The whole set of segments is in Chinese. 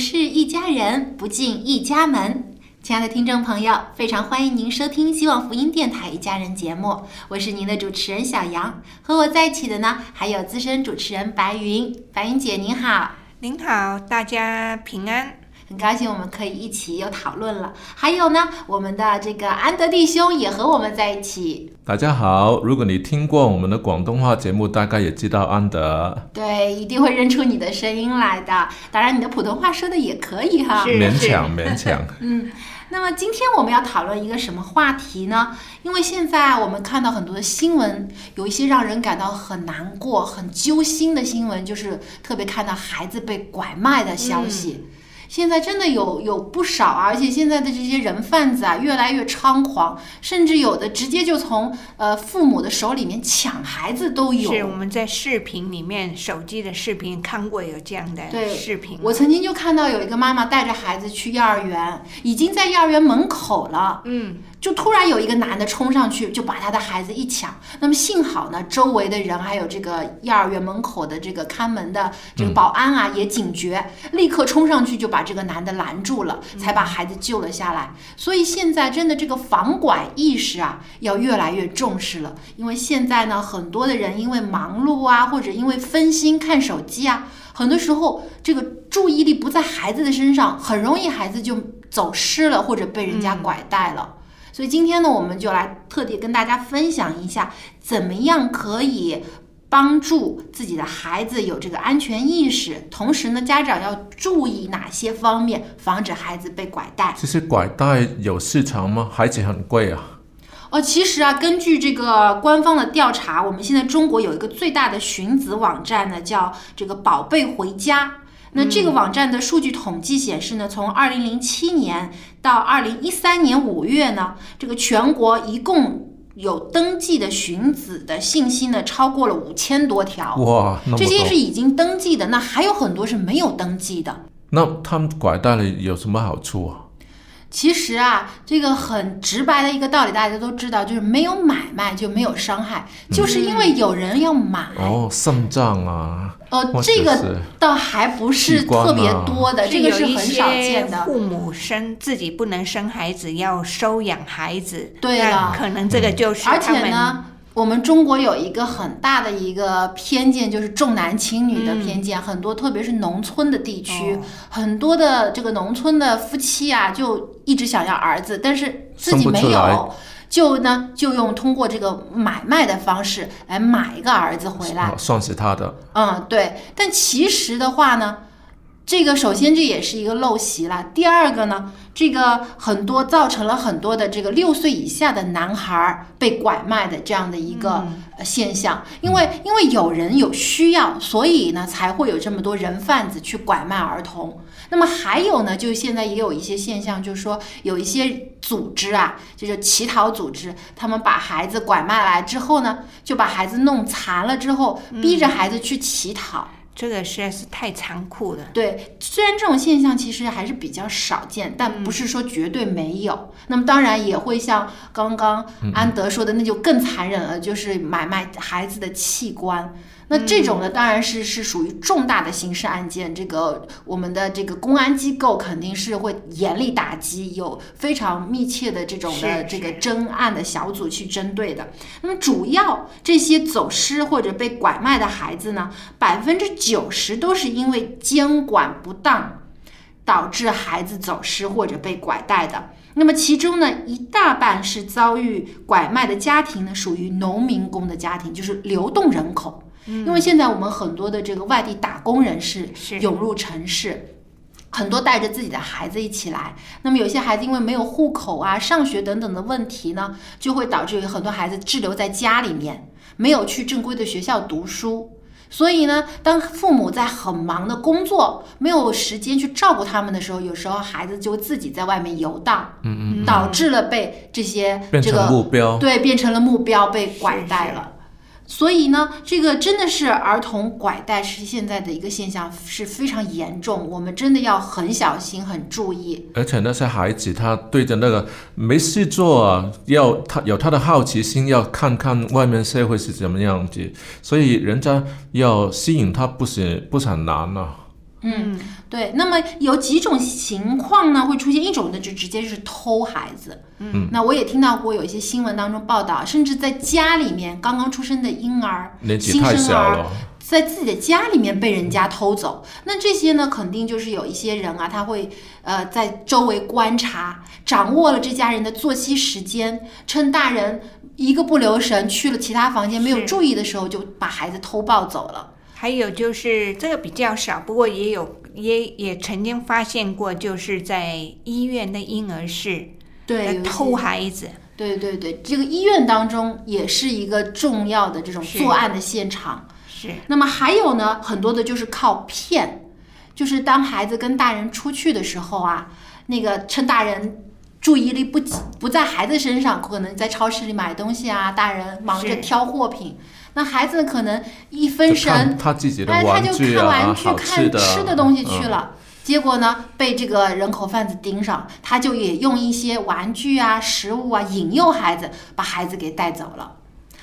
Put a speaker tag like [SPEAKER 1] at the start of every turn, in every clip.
[SPEAKER 1] 是一家人，不进一家门。亲爱的听众朋友，非常欢迎您收听希望福音电台一家人节目，我是您的主持人小杨，和我在一起的呢还有资深主持人白云，白云姐您好。
[SPEAKER 2] 您好，大家平安。
[SPEAKER 1] 很高兴我们可以一起有讨论了。还有呢，我们的这个安德弟兄也和我们在一起。
[SPEAKER 3] 大家好，如果你听过我们的广东话节目，大概也知道安德，
[SPEAKER 1] 对，一定会认出你的声音来的。当然，你的普通话说的也可以哈。
[SPEAKER 3] 勉强勉强。
[SPEAKER 1] 嗯，那么今天我们要讨论一个什么话题呢？因为现在我们看到很多的新闻，有一些让人感到很难过、很揪心的新闻，就是特别看到孩子被拐卖的消息。现在真的有有不少啊，而且现在的这些人贩子啊，越来越猖狂，甚至有的直接就从呃父母的手里面抢孩子都有。
[SPEAKER 2] 是我们在视频里面，手机的视频看过有这样的视频。
[SPEAKER 1] 我曾经就看到有一个妈妈带着孩子去幼儿园，已经在幼儿园门口了，
[SPEAKER 2] 嗯，
[SPEAKER 1] 就突然有一个男的冲上去，就把他的孩子一抢。那么幸好呢，周围的人还有这个幼儿园门口的这个看门的这个保安啊，也警觉，立刻冲上去就把这个男的拦住了，才把孩子救了下来。所以现在真的这个防拐意识啊，要越来越重视了。因为现在呢，很多的人因为忙碌啊，或者因为分心看手机啊，很多时候这个注意力不在孩子的身上，很容易孩子就走失了，或者被人家拐带了。所以今天呢，我们就来特地跟大家分享一下，怎么样可以帮助自己的孩子有这个安全意识，同时呢，家长要注意哪些方面，防止孩子被拐带。
[SPEAKER 3] 这些拐带有市场吗？孩子很贵啊。
[SPEAKER 1] 哦，其实啊，根据这个官方的调查，我们现在中国有一个最大的寻子网站呢，叫这个“宝贝回家”。那这个网站的数据统计显示呢，从二零零七年到二零一三年五月呢，这个全国一共有登记的寻子的信息呢，超过了五千多条。
[SPEAKER 3] 哇，
[SPEAKER 1] 这些是。已经登记的，那还有很多是没有登记的。
[SPEAKER 3] 那他们拐带了有什么好处啊？
[SPEAKER 1] 其实啊，这个很直白的一个道理，大家都知道，就是没有买卖就没有伤害，就是因为有人要买。
[SPEAKER 3] 哦，肾脏啊，
[SPEAKER 1] 呃
[SPEAKER 3] 或，者
[SPEAKER 1] 这个倒还不是特别
[SPEAKER 3] 啊
[SPEAKER 1] 多的，这个是很少见的。
[SPEAKER 2] 父母生自己不能生孩子，要收养孩子。
[SPEAKER 1] 对
[SPEAKER 2] 那
[SPEAKER 1] 了
[SPEAKER 2] 可能这个就是
[SPEAKER 1] 而且呢，我们中国有一个很大的一个偏见，就是重男轻女的偏见。很多，特别是农村的地区，
[SPEAKER 2] 哦
[SPEAKER 1] 很多的这个农村的夫妻啊，就一直想要儿子，但是自己没有。就呢，就用通过这个买卖的方式来买一个儿子回来
[SPEAKER 3] 哦，算是他的。
[SPEAKER 1] 嗯，对。但其实的话呢，这个首先这也是一个陋习啦。第二个呢，这个很多造成了很多的这个六岁以下的男孩儿被拐卖的这样的一个呃现象。因为因为有人有需要，所以呢才会有这么多人贩子去拐卖儿童。那么还有呢，就现在也有一些现象，就是说有一些组织啊，就是乞讨组织，他们把孩子拐卖来之后呢，就把孩子弄残了之后，逼着孩子去乞讨。
[SPEAKER 2] 这个实在是太残酷了。
[SPEAKER 1] 对，虽然这种现象其实还是比较少见，但不是说绝对没有。那么当然也会像刚刚安德说的，那就更残忍了，就是买卖孩子的器官。那这种呢，当然是是属于重大的刑事案件，这个我们的这个公安机构肯定是会严厉打击，有非常密切的这种的这个侦案的小组去针对的。那么主要这些走失或者被拐卖的孩子呢，百分之九十都是因为监管不当导致孩子走失或者被拐带的。那么其中呢，一大半是遭遇拐卖的家庭呢，属于农民工的家庭，就是流动人口。因为现在我们很多的这个外地打工人士
[SPEAKER 2] 是
[SPEAKER 1] 涌入城市，很多带着自己的孩子一起来。那么有些孩子因为没有户口啊、上学等等的问题呢，就会导致有很多孩子滞留在家里面，没有去正规的学校读书。所以呢，当父母在很忙的工作，没有时间去照顾他们的时候，有时候孩子就自己在外面游荡，
[SPEAKER 3] 嗯嗯，
[SPEAKER 1] 导致了被这些
[SPEAKER 3] 变成
[SPEAKER 1] 这个
[SPEAKER 3] 目标。
[SPEAKER 1] 对，变成了目标，被拐带
[SPEAKER 2] 是
[SPEAKER 1] 了。所以呢，这个真的是儿童拐带是现在的一个现象，是非常严重，我们真的要很小心、很注意。
[SPEAKER 3] 而且那些孩子，他对着那个没事做啊，要他有他的好奇心，要看看外面社会是怎么样子，所以人家要吸引他不是不是很难啊。
[SPEAKER 1] 嗯，对。那么有几种情况呢，会出现一种呢，就直接就是偷孩子。嗯，那我也听到过有一些新闻当中报道，甚至在家里面刚刚出生的婴儿、
[SPEAKER 3] 年纪
[SPEAKER 1] 新
[SPEAKER 3] 太小
[SPEAKER 1] 生儿，在自己的家里面被人家偷走，那这些呢，肯定就是有一些人啊，他会呃在周围观察，掌握了这家人的作息时间，趁大人一个不留神去了其他房间没有注意的时候，就把孩子偷抱走了。
[SPEAKER 2] 还有就是这个比较少，不过也有也也曾经发现过，就是在医院的婴儿室
[SPEAKER 1] 对，
[SPEAKER 2] 偷孩子。
[SPEAKER 1] 对对对，这个医院当中也是一个重要的这种作案的现场。
[SPEAKER 2] 是
[SPEAKER 1] 那么还有呢，很多的就是靠骗，就是当孩子跟大人出去的时候啊，那个趁大人注意力不集不在孩子身上，可能在超市里买东西啊，大人忙着挑货品，那孩子可能一分神，
[SPEAKER 3] 他自己的
[SPEAKER 1] 哎，他就
[SPEAKER 3] 玩具啊，
[SPEAKER 1] 看玩具、看吃的东西去
[SPEAKER 3] 嗯
[SPEAKER 1] 了。结果呢，被这个人口贩子盯上，他就也用一些玩具啊、食物啊引诱孩子，把孩子给带走了。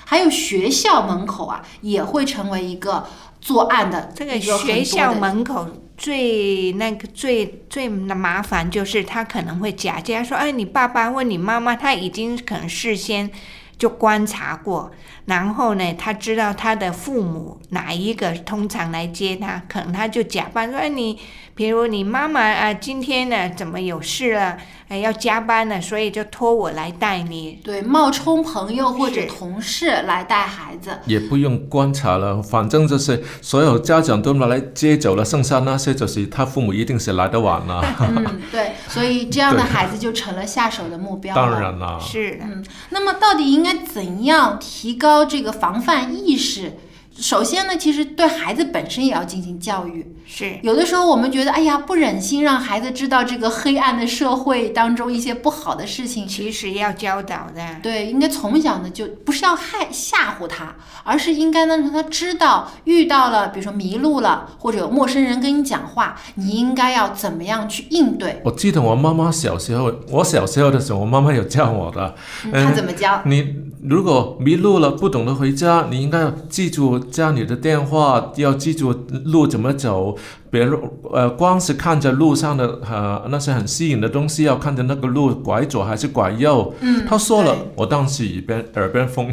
[SPEAKER 1] 还有学校门口啊，也会成为一个作案的
[SPEAKER 2] 这个学校门口最那个最最麻烦，就是他可能会假假说，哎，你爸爸问你妈妈，他已经可能事先就观察过，然后呢，他知道他的父母哪一个通常来接他，可能他就假扮说，哎，你比如你妈妈啊，今天呢怎么有事了，哎，要加班了，所以就托我来带你。
[SPEAKER 1] 对冒充朋友或者同事来带孩子。
[SPEAKER 3] 也不用观察了，反正就是所有家长都拿来接走了，剩下那些就是他父母一定是来得晚了。
[SPEAKER 1] 嗯，对，所以这样的孩子就成了下手的目标了。
[SPEAKER 3] 当然了，
[SPEAKER 2] 是的，
[SPEAKER 1] 嗯，那么到底应该怎样提高这个防范意识？首先呢，其实对孩子本身也要进行教育。
[SPEAKER 2] 是
[SPEAKER 1] 有的时候我们觉得，哎呀，不忍心让孩子知道这个黑暗的社会当中一些不好的事情。
[SPEAKER 2] 其实要教导的。
[SPEAKER 1] 对，应该从小呢就不是要害吓唬他，而是应该呢让他知道，遇到了比如说迷路了，或者有陌生人跟你讲话，你应该要怎么样去应对。
[SPEAKER 3] 我记得我妈妈小时候，我小时候的时候，我妈妈有教我的。
[SPEAKER 1] 嗯他怎么教？
[SPEAKER 3] 你如果迷路了，不懂得回家，你应该要记住家里的电话，要记住路怎么走。别人呃，光是看着路上的呃那些很吸引的东西，要看着那个路拐左还是拐右。
[SPEAKER 1] 嗯，
[SPEAKER 3] 他说了，我当时耳边耳边风。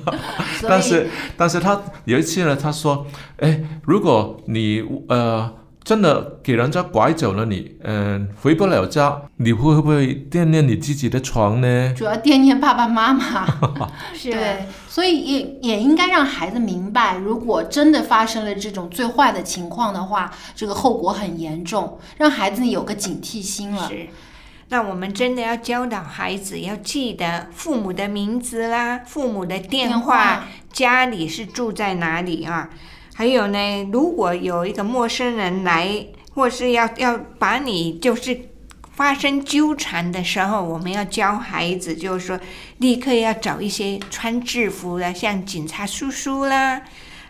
[SPEAKER 3] 但是但是他有一次呢，他说，哎，如果你呃真的给人家拐走了你，嗯、回不了家，你会不会惦念你自己的床呢？
[SPEAKER 1] 主要惦念爸爸妈妈。
[SPEAKER 2] 是
[SPEAKER 1] 对，所以也也应该让孩子明白，如果真的发生了这种最坏的情况的话，这个后果很严重，让孩子有个警惕心了。
[SPEAKER 2] 是，那我们真的要教导孩子要记得父母的名字啦，父母的电
[SPEAKER 1] 电，
[SPEAKER 2] 话家里是住在哪里啊？还有呢，如果有一个陌生人来，或是要要把你就是发生纠缠的时候，我们要教孩子，就是说立刻要找一些穿制服的，像警察叔叔啦。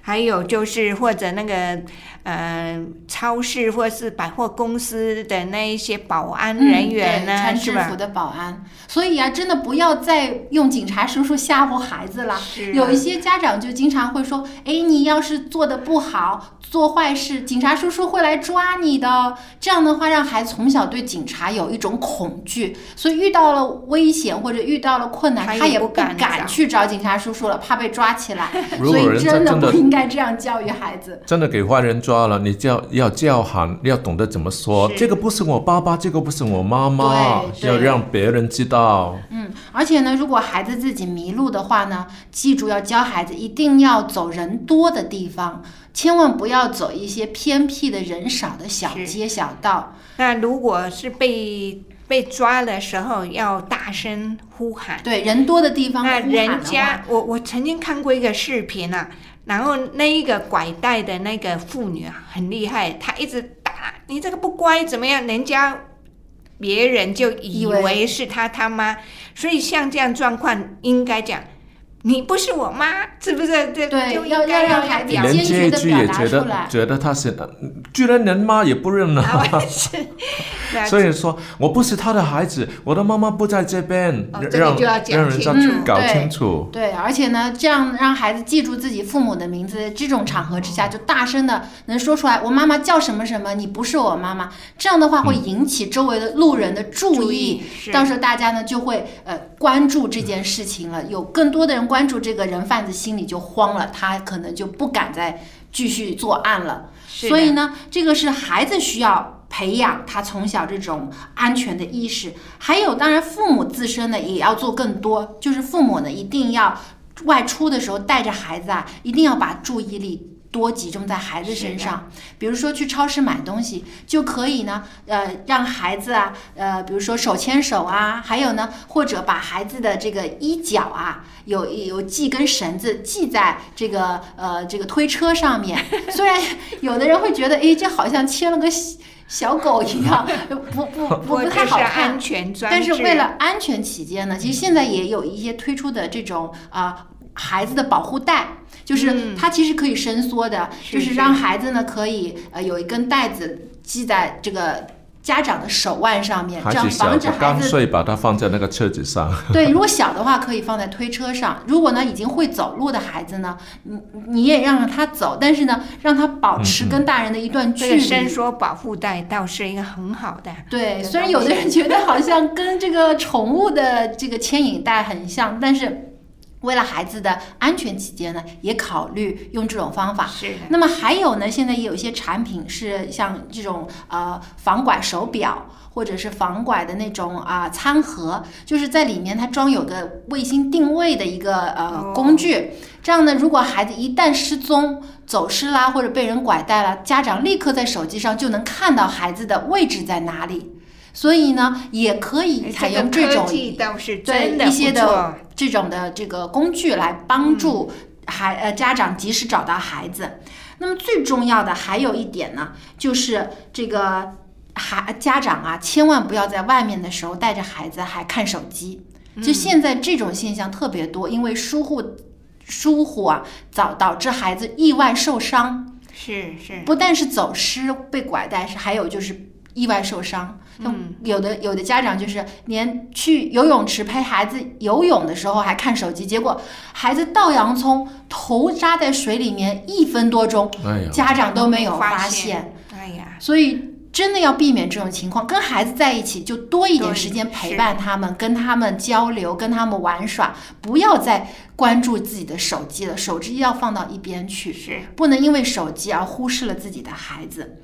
[SPEAKER 2] 还有就是或者那个呃超市或是百货公司的那一些保安人员
[SPEAKER 1] 嗯、
[SPEAKER 2] 呢，
[SPEAKER 1] 嗯穿
[SPEAKER 2] 是吧
[SPEAKER 1] 制服？的保安。所以啊，真的不要再用警察叔叔吓唬孩子了。有一些家长就经常会说：“哎，你要是做的不好，做坏事，警察叔叔会来抓你的。”这样的话，让孩子从小对警察有一种恐惧，所以遇到了危险或者遇到了困难，
[SPEAKER 2] 他也
[SPEAKER 1] 不
[SPEAKER 2] 不敢
[SPEAKER 1] 去找警察叔叔了，怕被抓起来。
[SPEAKER 3] 如果人
[SPEAKER 1] 所以真的不应该这样教育孩子。
[SPEAKER 3] 真的给坏人抓了，你叫要叫喊，要懂得怎么说。这个不是我爸爸，这个不是我妈妈，要让别人知道。
[SPEAKER 1] 嗯，而且呢，如果孩子自己迷路的话呢，记住要教孩子一定要走人多的地方，千万不要走一些偏僻的人少的小街小道。
[SPEAKER 2] 那如果是被被抓的时候，要大声呼喊。
[SPEAKER 1] 对，人多的地方呼
[SPEAKER 2] 那人家，我我曾经看过一个视频啊，然后那一个拐带的那个妇女啊，很厉害，她一直打你这个不乖怎么样，人家别人就以
[SPEAKER 1] 为
[SPEAKER 2] 是他他妈，所以像这样状况应该讲。你不是我妈，是不是？对
[SPEAKER 1] 对
[SPEAKER 2] 就应
[SPEAKER 1] 要
[SPEAKER 2] 该
[SPEAKER 1] 要让孩子坚决地
[SPEAKER 3] 这一句也
[SPEAKER 1] 表达
[SPEAKER 3] 觉
[SPEAKER 1] 出来
[SPEAKER 3] 得觉得他是，呃居然连妈也不认了。所以说我不是他的孩子，我的妈妈不在这边，
[SPEAKER 2] 哦这个
[SPEAKER 3] 让
[SPEAKER 2] 就要讲
[SPEAKER 3] 让人家
[SPEAKER 2] 清
[SPEAKER 1] 楚
[SPEAKER 3] 搞
[SPEAKER 1] 对
[SPEAKER 3] 清楚。
[SPEAKER 1] 对，而且呢，这样让孩子记住自己父母的名字，这种场合之下，就大声的能说出来，我妈妈叫什么什么，你不是我妈妈。这样的话会引起周围的路人的注
[SPEAKER 2] 注
[SPEAKER 1] 意，到时候大家呢就会呃关注这件事情了，有更多的人关注这个人贩子，心里就慌了，他可能就不敢再继续作案了。所以呢，这个是孩子需要培养他从小这种安全的意识，还有当然父母自身呢也要做更多，就是父母呢一定要外出的时候带着孩子啊，一定要把注意力。多集中在孩子身上，比如说去超市买东西，就可以呢，呃，让孩子啊，呃，比如说手牵手啊，还有呢，或者把孩子的这个衣角啊，有有系根绳子系在这个呃这个推车上面。虽然有的人会觉得，哎，这好像牵了个小小狗一样，不不不不太好看
[SPEAKER 2] 安。全
[SPEAKER 1] 但是为了安全起见呢，其实现在也有一些推出的这种啊、孩子的保护带，就是
[SPEAKER 2] 嗯
[SPEAKER 1] 它其实可以伸缩的，
[SPEAKER 2] 是
[SPEAKER 1] 就是让孩子呢可以呃有一根带子系在这个家长的手腕上面，这样防止孩
[SPEAKER 3] 子干
[SPEAKER 1] 子
[SPEAKER 3] 脆把它放在那个车子上。
[SPEAKER 1] 对，如果小的话可以放在推车上。如果呢已经会走路的孩子呢，你你也让他走，但是呢让他保持跟大人的一段距
[SPEAKER 2] 这个伸
[SPEAKER 1] 离。
[SPEAKER 2] 缩保护带倒是一个很好的。
[SPEAKER 1] 对，虽然有的人觉得好像跟这个宠物的这个牵引带很像，但是为了孩子的安全起见呢，也考虑用这种方法。
[SPEAKER 2] 是，
[SPEAKER 1] 那么还有呢，现在也有一些产品是像这种呃防拐手表，或者是防拐的那种啊、餐盒，就是在里面它装有个卫星定位的一个呃
[SPEAKER 2] 哦
[SPEAKER 1] 工具。这样呢，如果孩子一旦失踪、走失啦，或者被人拐带了，家长立刻在手机上就能看到孩子的位置在哪里。所以呢，也可以采用
[SPEAKER 2] 这
[SPEAKER 1] 种对一些的这种的这个工具来帮助孩、呃家长及时找到孩子。那么最重要的还有一点呢，就是这个孩家长啊，千万不要在外面的时候带着孩子还看手机。就现在这种现象特别多，因为疏忽疏忽啊，导导致孩子意外受伤。
[SPEAKER 2] 是是，
[SPEAKER 1] 不但是走失、被拐带，是还有就是意外受伤。像有的有的家长就是连去游泳池陪孩子游泳的时候还看手机，结果孩子倒洋葱，头扎在水里面一分多钟，
[SPEAKER 3] 哎，
[SPEAKER 1] 家长都没有
[SPEAKER 2] 发
[SPEAKER 1] 发
[SPEAKER 2] 现哎呀，
[SPEAKER 1] 所以真的要避免这种情况，跟孩子在一起就多一点时间陪伴他们，跟他们交流，跟他们玩耍，不要再关注自己的手机了，手机要放到一边去。
[SPEAKER 2] 是
[SPEAKER 1] 不能因为手机而忽视了自己的孩子。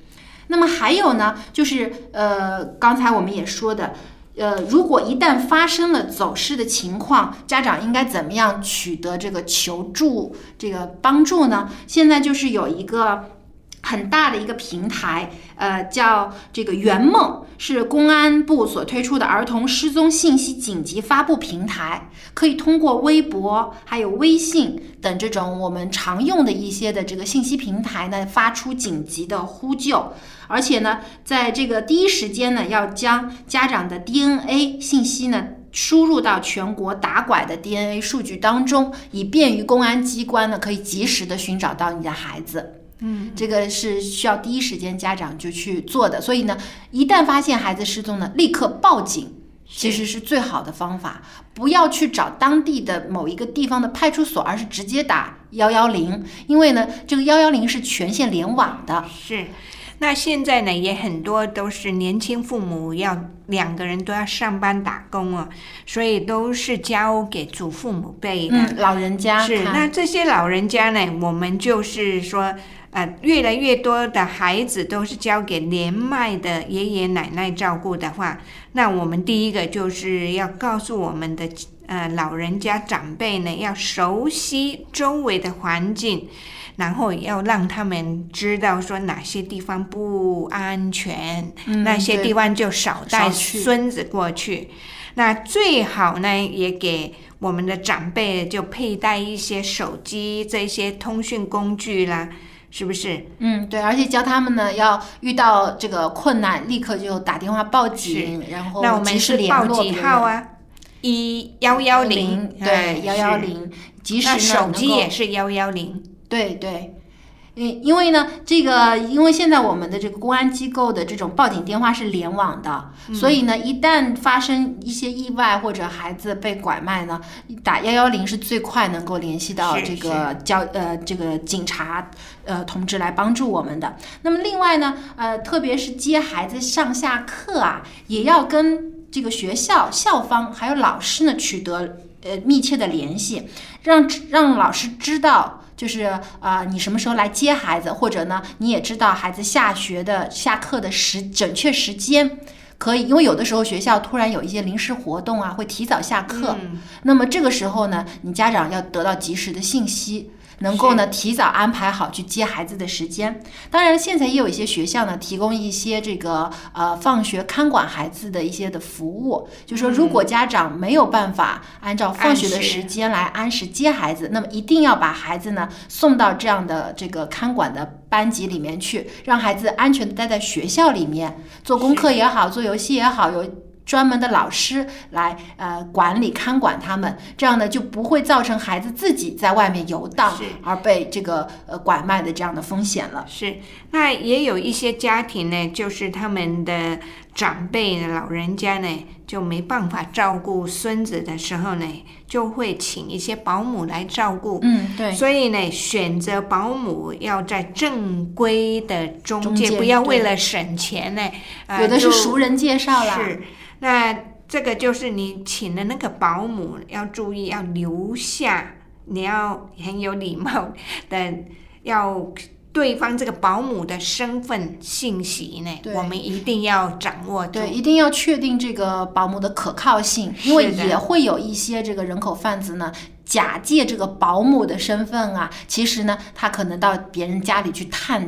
[SPEAKER 1] 那么还有呢，就是呃，刚才我们也说的。呃，如果一旦发生了走失的情况，家长应该怎么样取得这个求助这个帮助呢？现在就是有一个很大的一个平台，呃，叫这个圆梦，是公安部所推出的儿童失踪信息紧急发布平台，可以通过微博、还有微信等这种我们常用的一些的这个信息平台呢，发出紧急的呼救，而且呢，在这个第一时间呢，要将家长的 DNA 信息呢。输入到全国打拐的 DNA 数据当中，以便于公安机关呢可以及时的寻找到你的孩子。嗯，这个是需要第一时间家长就去做的。所以呢，一旦发现孩子失踪呢，立刻报警。其实是最好的方法，不要去找当地的某一个地方的派出所，而是直接打幺幺零，因为呢，这个幺幺零是全线联网的。
[SPEAKER 2] 是，那现在呢，也很多都是年轻父母要两个人都要上班打工哦，所以都是交给祖父母辈的、
[SPEAKER 1] 嗯，老人家
[SPEAKER 2] 是，那这些老人家呢，我们就是说，呃，越来越多的孩子都是交给年迈的爷爷奶奶照顾的话，那我们第一个就是要告诉我们的呃老人家长辈呢，要熟悉周围的环境。然后要让他们知道说哪些地方不安全，
[SPEAKER 1] 嗯
[SPEAKER 2] 那些地方就少带孙子过去。那最好呢，也给我们的长辈就佩戴一些手机这些通讯工具啦，是不是？
[SPEAKER 1] 嗯，对，而且教他们呢，要遇到这个困难，立刻就打电话报警，然后及时联络别人
[SPEAKER 2] 号？啊？一幺幺零，
[SPEAKER 1] 对，
[SPEAKER 2] 哎
[SPEAKER 1] 幺幺。
[SPEAKER 2] 是
[SPEAKER 1] 零，及时
[SPEAKER 2] 那
[SPEAKER 1] 呢
[SPEAKER 2] 手机也是幺幺零，
[SPEAKER 1] 对对，嗯，因为呢，这个因为现在我们的这个公安机构的这种报警电话是联网的，
[SPEAKER 2] 嗯
[SPEAKER 1] 所以呢，一旦发生一些意外或者孩子被拐卖呢，打幺幺零是最快能够联系到这个交呃这个警察呃同志来帮助我们的。那么另外呢，呃，特别是接孩子上下课啊，也要跟这个学校校方还有老师呢取得呃密切的联系，让让老师知道。就是啊、呃你什么时候来接孩子，或者呢，你也知道孩子下学的下课的时准确时间，可以，因为有的时候学校突然有一些临时活动啊，会提早下课，
[SPEAKER 2] 嗯
[SPEAKER 1] 那么这个时候呢，你家长要得到及时的信息。能够呢提早安排好去接孩子的时间。当然，现在也有一些学校呢提供一些这个呃放学看管孩子的一些的服务，就说如果家长没有办法按照放学的
[SPEAKER 2] 时
[SPEAKER 1] 时间来按时接孩子，那么一定要把孩子呢送到这样的这个看管的班级里面去，让孩子安全的待在学校里面做功课也好，做游戏也好，有。专门的老师来呃管理看管他们，这样呢就不会造成孩子自己在外面游荡而被这个呃拐卖的这样的风险了。
[SPEAKER 2] 是，那也有一些家庭呢，就是他们的长辈、老人家呢，就没办法照顾孙子的时候呢，就会请一些保姆来照顾。
[SPEAKER 1] 嗯，对，
[SPEAKER 2] 所以呢，选择保姆要在正规的中介，不要为了省钱呢，呃
[SPEAKER 1] 有的是熟人介绍啦。
[SPEAKER 2] 是，那这个就是你请的那个保姆要注意，要留下，你要很有礼貌的，要对方这个保姆的身份信息呢，我们一定要掌握住。
[SPEAKER 1] 对，一定要确定这个保姆的可靠性，因为也会有一些这个人口贩子呢，假借这个保姆的身份啊，其实呢，他可能到别人家里去探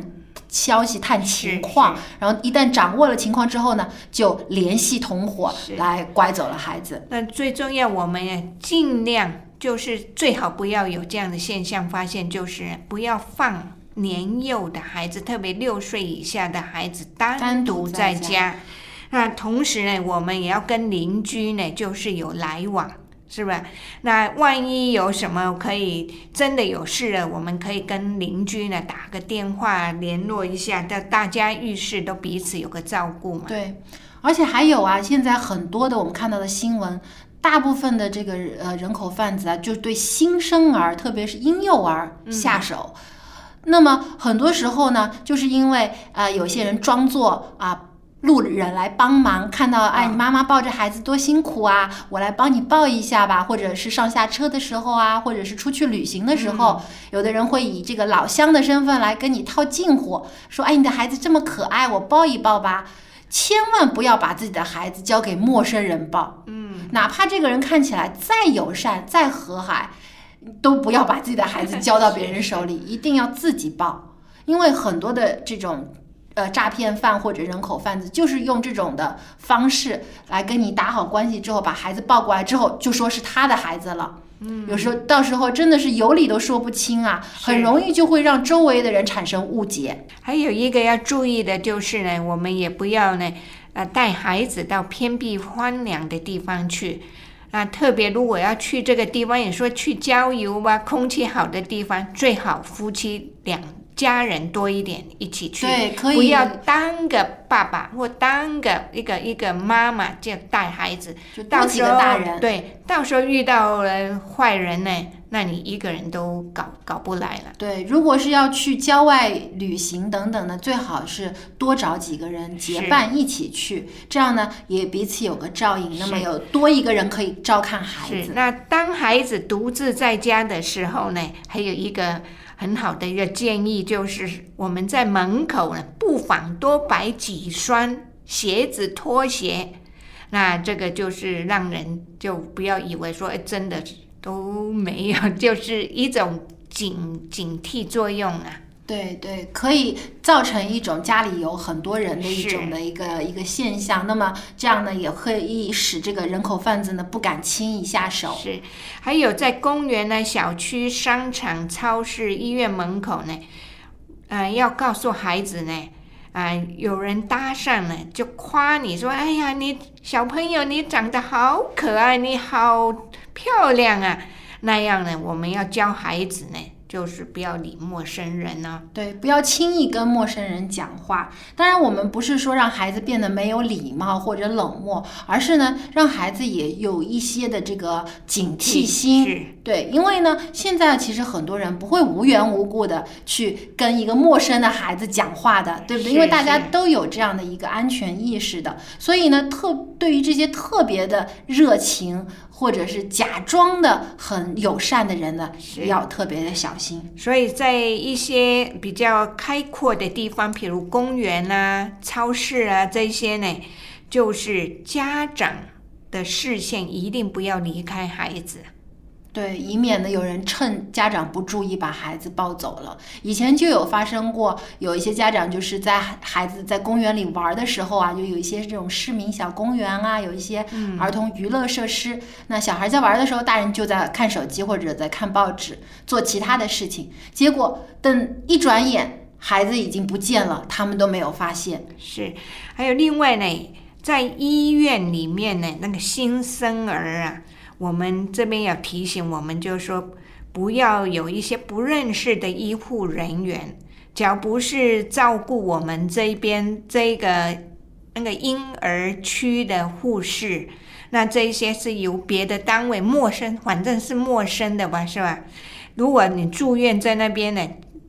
[SPEAKER 1] 消息、探情况，然后一旦掌握了情况之后呢，就联系同伙来拐走了孩子。
[SPEAKER 2] 那最重要，我们也尽量就是最好不要有这样的现象发现，就是不要放年幼的孩子，特别六岁以下的孩子单
[SPEAKER 1] 单独
[SPEAKER 2] 独
[SPEAKER 1] 在家
[SPEAKER 2] 在家。那同时呢，我们也要跟邻居呢，就是有来往。是吧？那万一有什么可以真的有事了，我们可以跟邻居呢打个电话联络一下，大大家遇事都彼此有个照顾嘛。
[SPEAKER 1] 对，而且还有啊，现在很多的我们看到的新闻，大部分的这个呃人口贩子啊，就对新生儿，特别是婴幼儿下手。那么很多时候呢，就是因为呃有些人装作啊。路人来帮忙，看到哎，你妈妈抱着孩子多辛苦啊，我来帮你抱一下吧，或者是上下车的时候啊，或者是出去旅行的时候，有的人会以这个老乡的身份来跟你套近乎，说哎，你的孩子这么可爱，我抱一抱吧。千万不要把自己的孩子交给陌生人抱，嗯，哪怕这个人看起来再友善、再和蔼，都不要把自己的孩子交到别人手里，一定要自己抱，因为很多的这种。呃，诈骗犯或者人口贩子就是用这种的方式来跟你打好关系之后，把孩子抱过来之后，就说是他的孩子了。嗯，有时候到时候真的是有理都说不清啊，很容易就会让周围的人产生误解。
[SPEAKER 2] 还有一个要注意的就是呢，我们也不要呢，呃，带孩子到偏僻荒凉的地方去。啊，特别如果要去这个地方，也说去郊游啊，空气好的地方，最好夫妻两家人多一点一起去，不要单个爸爸或单个一个一个妈妈就带孩子，到时候
[SPEAKER 1] 大人。
[SPEAKER 2] 对，到时候遇到了坏人呢，那你一个人都搞搞不来了。
[SPEAKER 1] 对，如果是要去郊外旅行等等的，最好是多找几个人结伴一起去，这样呢也彼此有个照应，那么有多一个人可以照看孩子。
[SPEAKER 2] 是，那当孩子独自在家的时候呢，还有一个很好的一个建议，就是我们在门口呢，不妨多摆几双鞋子、拖鞋。那这个就是让人就不要以为说，哎，真的都没有，就是一种警警惕作用啊。
[SPEAKER 1] 对对，可以造成一种家里有很多人的一种的一个一个现象。那么这样呢，也可以使这个人口贩子呢不敢轻易下手。
[SPEAKER 2] 是，还有在公园呢、小区、商场、超市、医院门口呢，呃，要告诉孩子呢，啊、有人搭讪呢，就夸你说：“哎呀，你小朋友，你长得好可爱，你好漂亮啊！”那样呢，我们要教孩子呢，就是不要理陌生人呢、
[SPEAKER 1] 对，不要轻易跟陌生人讲话。当然，我们不是说让孩子变得没有礼貌或者冷漠，而是呢，让孩子也有一些的这个警惕心。
[SPEAKER 2] 是
[SPEAKER 1] 对，因为呢，现在其实很多人不会无缘无故的去跟一个陌生的孩子讲话的，对不对？因为大家都有这样的一个安全意识的，所以呢，特对于这些特别的热情或者是假装的很友善的人呢，要特别的小心。
[SPEAKER 2] 所以在一些比较开阔的地方，比如公园啊、超市啊这些呢，就是家长的视线一定不要离开孩子。
[SPEAKER 1] 对，以免呢有人趁家长不注意把孩子抱走了。以前就有发生过，有一些家长就是在孩子在公园里玩的时候啊，就有一些这种市民小公园啊，有一些儿童娱乐设施。那小孩在玩的时候，大人就在看手机或者在看报纸，做其他的事情。结果等一转眼，孩子已经不见了，他们都没有发现。
[SPEAKER 2] 是，还有另外呢，在医院里面呢，那个新生儿啊，我们这边要提醒我们，就是说不要有一些不认识的医护人员，只要不是照顾我们这边这个那个婴儿区的护士，那这一些是由别的单位陌生，反正是陌生的吧，是吧？如果你住院在那边呢，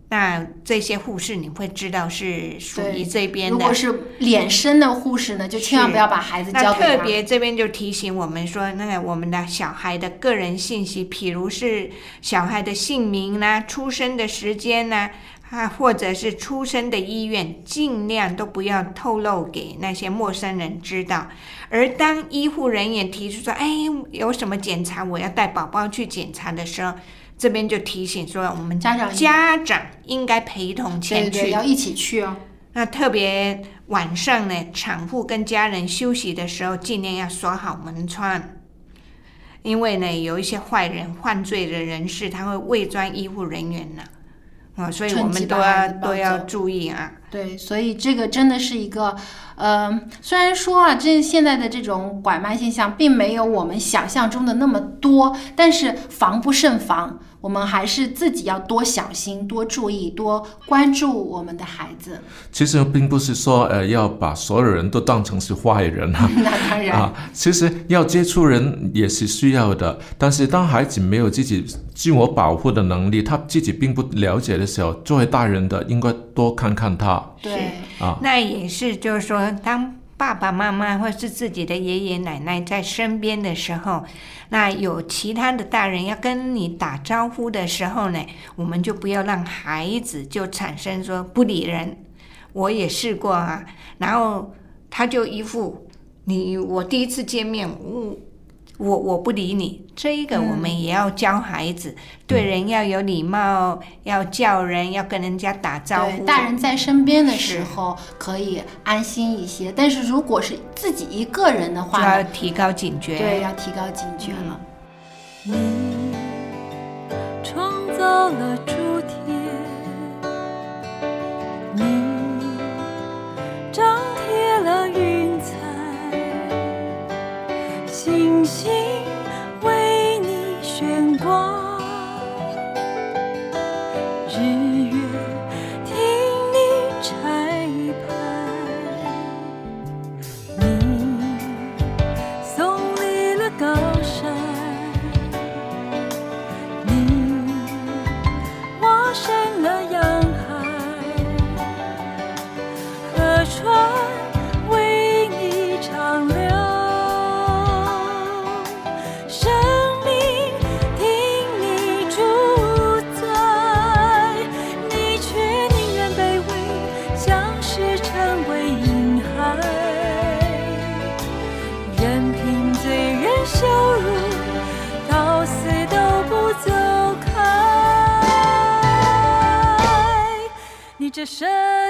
[SPEAKER 2] 那这些护士你会知道是属于这边的。
[SPEAKER 1] 如果是脸生的护士呢，就千万不要把孩子
[SPEAKER 2] 那
[SPEAKER 1] 交给他。
[SPEAKER 2] 特别这边就提醒我们说，那个我们的小孩的个人信息，譬如是小孩的姓名啦、出生的时间啦，啊，或者是出生的医院，尽量都不要透露给那些陌生人知道。而当医护人员提出说，哎，有什么检查，我要带宝宝去检查的时候，这边就提醒说，我们
[SPEAKER 1] 家长
[SPEAKER 2] 家长应该陪同
[SPEAKER 1] 对
[SPEAKER 2] 前去。
[SPEAKER 1] 对，要一起去哦。
[SPEAKER 2] 那特别晚上呢，产妇跟家人休息的时候，尽量要锁好门窗，因为呢，有一些坏人、犯罪的人士，他会伪装医护人员呢，啊、所以我们都要都要注意啊。
[SPEAKER 1] 对，所以这个真的是一个，呃，虽然说啊，这现在的这种拐卖现象并没有我们想象中的那么多，但是防不胜防，我们还是自己要多小心、多注意、多关注我们的孩子。
[SPEAKER 3] 其实并不是说呃要把所有人都当成是坏人啊。
[SPEAKER 1] 那当然，
[SPEAKER 3] 啊，其实要接触人也是需要的，但是当孩子没有自己自我保护的能力，他自己并不了解的时候，作为大人的应该多看看他
[SPEAKER 1] 对，
[SPEAKER 3] 啊。
[SPEAKER 2] 那也是，就是说，当爸爸妈妈或是自己的爷爷奶奶在身边的时候，那有其他的大人要跟你打招呼的时候呢，我们就不要让孩子就产生说不理人。我也试过啊，然后他就一副你我第一次见面，我我我不理你，这一个我们也要教孩子，对人要有礼貌，要叫人，要跟人家打招，呼。
[SPEAKER 1] 大人在身边的时候可以安心一些，但是如果是自己一个人的话就，
[SPEAKER 2] 要提高警觉。
[SPEAKER 1] 对，要提高警觉了。
[SPEAKER 4] 你创造了诸天，你张深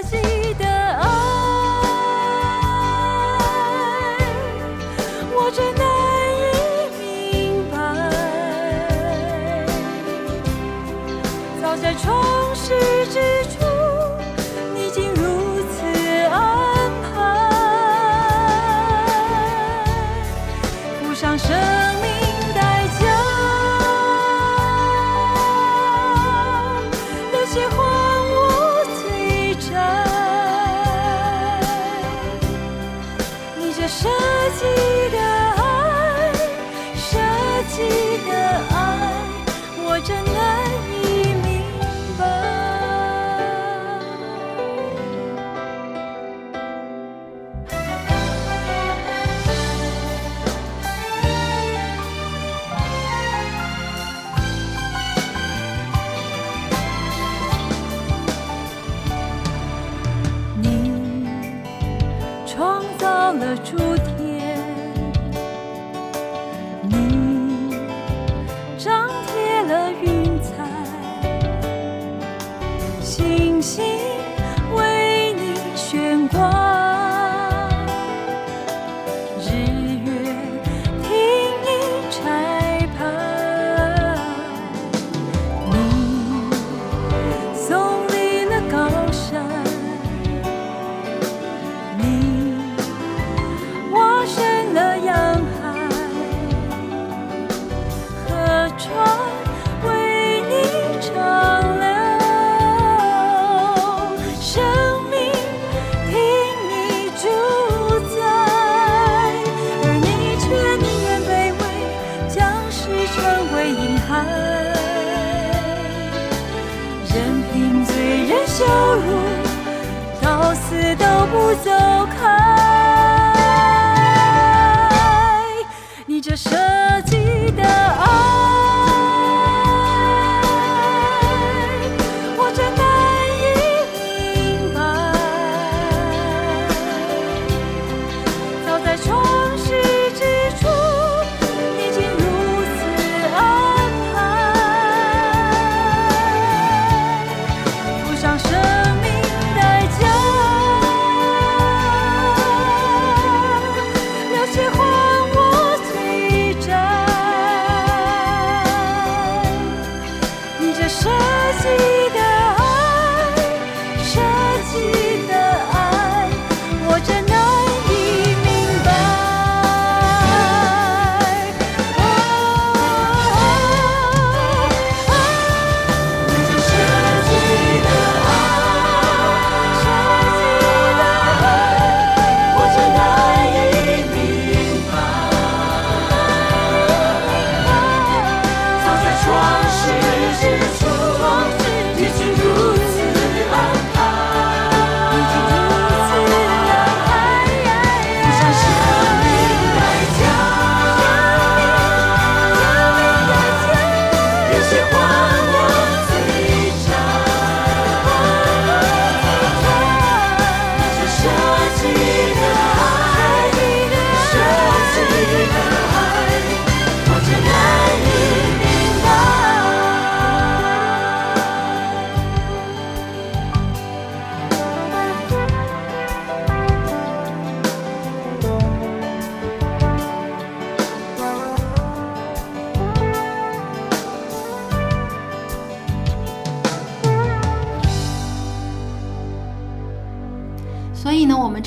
[SPEAKER 4] 都不走开。你这身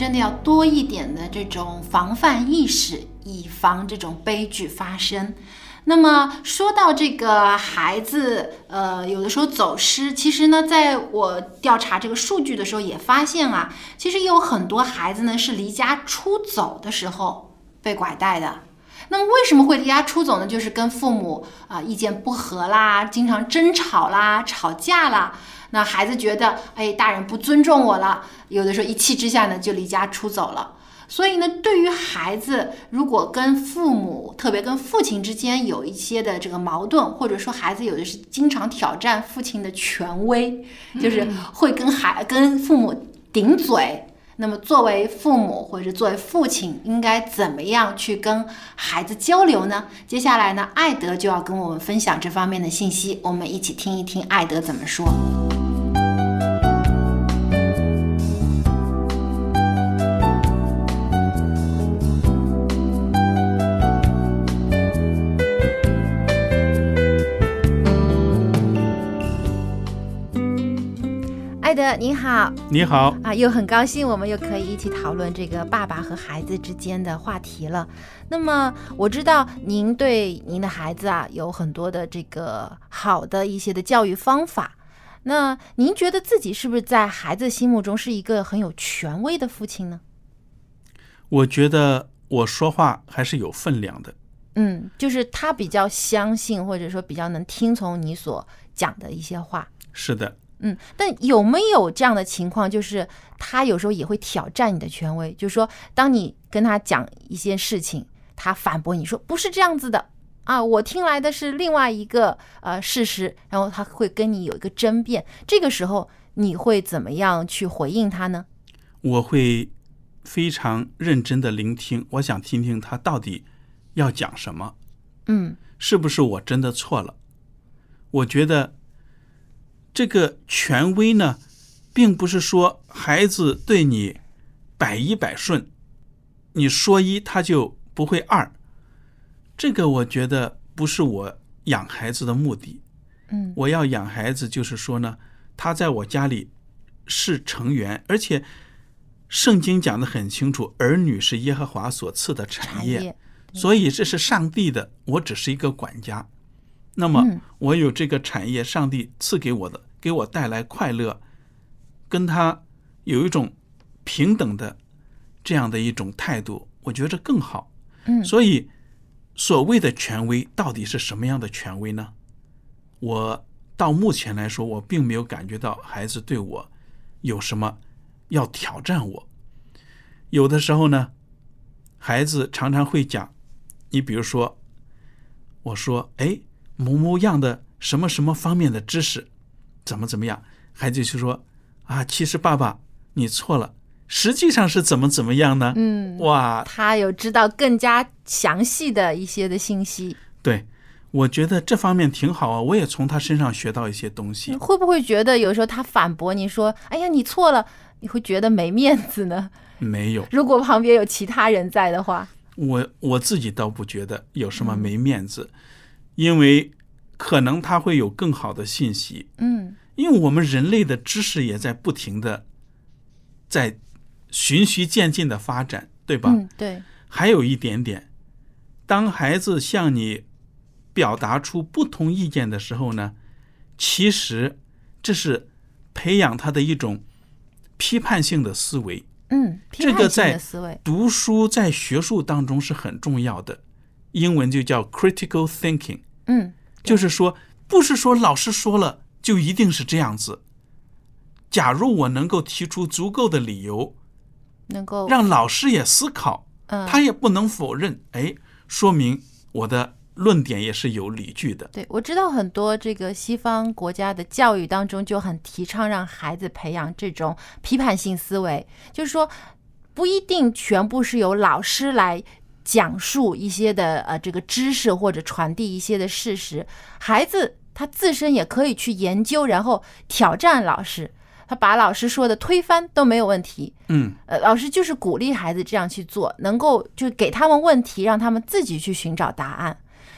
[SPEAKER 4] 真的
[SPEAKER 1] 要多一点的这种防范意识，以防这种悲剧发生。那么说到这个孩子，呃，有的时候走失，其实呢，在我调查这个数据的时候也发现啊，其实有很多孩子呢是离家出走的时候被拐带的。那么为什么会离家出走呢？就是跟父母啊、意见不合啦，经常争吵啦、吵架啦。那孩子觉得，哎，大人不尊重我了，有的时候一气之下呢，就离家出走了。所以呢，对于孩子，如果跟父母，特别跟父亲之间有一些的这个矛盾，或者说孩子有的是经常挑战父亲的权威，就是会跟孩跟父母顶嘴。那么，作为父母或者作为父亲，应该怎么样去跟孩子交流呢？接下来呢，艾德就要跟我们分享这方面的信息，我们一起听一听艾德怎么说。德，你好。
[SPEAKER 5] 你好，
[SPEAKER 1] 啊，又很高兴我们又可以一起讨论这个爸爸和孩子之间的话题了。那么我知道您对您的孩子啊有很多的这个好的一些的教育方法。那您觉得自己是不是在孩子心目中是一个很有权威的父亲呢？
[SPEAKER 5] 我觉得我说话还是有分量的。
[SPEAKER 1] 嗯，就是他比较相信，或者说比较能听从你所讲的一些话。
[SPEAKER 5] 是的，
[SPEAKER 1] 嗯，但有没有这样的情况，就是他有时候也会挑战你的权威？就是说，当你跟他讲一些事情，他反驳你说不是这样子的啊，我听来的是另外一个呃事实，然后他会跟你有一个争辩。这个时候你会怎么样去回应他呢？
[SPEAKER 5] 我会非常认真的聆听，我想听听他到底要讲什么，
[SPEAKER 1] 嗯
[SPEAKER 5] 是不是我真的错了？我觉得这个权威呢，并不是说孩子对你百依百顺，你说一他就不会二。这个我觉得不是我养孩子的目的。
[SPEAKER 1] 嗯
[SPEAKER 5] 我要养孩子，就是说呢，他在我家里是成员，而且圣经讲的很清楚，儿女是耶和华所赐的产业，
[SPEAKER 1] 产业
[SPEAKER 5] 所以这是上帝的，我只是一个管家。那么
[SPEAKER 1] 嗯
[SPEAKER 5] 我有这个产业，上帝赐给我的，给我带来快乐，跟他有一种平等的这样的一种态度，我觉着更好。
[SPEAKER 1] 嗯
[SPEAKER 5] 所以所谓的权威到底是什么样的权威呢？我到目前来说，我并没有感觉到孩子对我有什么要挑战我。有的时候呢，孩子常常会讲，你比如说，我说，哎，某某样的什么什么方面的知识，怎么怎么样，孩子就说，啊，其实爸爸你错了，实际上是怎么怎么样呢？
[SPEAKER 1] 嗯，
[SPEAKER 5] 哇，
[SPEAKER 1] 他有知道更加详细的一些的信息。
[SPEAKER 5] 对，我觉得这方面挺好啊，我也从他身上学到一些东西
[SPEAKER 1] 你。会不会觉得有时候他反驳你说：“哎呀，你错了”，你会觉得没面子呢？
[SPEAKER 5] 没有，
[SPEAKER 1] 如果旁边有其他人在的话，
[SPEAKER 5] 我我自己倒不觉得有什么没面子，因为可能他会有更好的信息。
[SPEAKER 1] 嗯
[SPEAKER 5] 因为我们人类的知识也在不停的在循序渐进的发展，对吧？
[SPEAKER 1] 嗯，对，
[SPEAKER 5] 还有一点点，当孩子向你表达出不同意见的时候呢，其实这是培养他的一种批判性的思维。
[SPEAKER 1] 嗯，批
[SPEAKER 5] 这个
[SPEAKER 1] 判性的
[SPEAKER 5] 在
[SPEAKER 1] 思维，
[SPEAKER 5] 读书在学术当中是很重要的，英文就叫 critical thinking，
[SPEAKER 1] 嗯
[SPEAKER 5] 就是说，不是说老师说了就一定是这样子。假如我能够提出足够的理由，
[SPEAKER 1] 能够
[SPEAKER 5] 让老师也思考，
[SPEAKER 1] 嗯
[SPEAKER 5] 他也不能否认，哎，说明我的论点也是有理据的。
[SPEAKER 1] 对，我知道很多这个西方国家的教育当中就很提倡让孩子培养这种批判性思维，就是说不一定全部是由老师来讲述一些的呃这个知识或者传递一些的事实，孩子他自身也可以去研究，然后挑战老师，他把老师说的推翻都没有问题。
[SPEAKER 5] 嗯，
[SPEAKER 1] 呃，老师就是鼓励孩子这样去做，能够就给他们问题，让他们自己去寻找答案。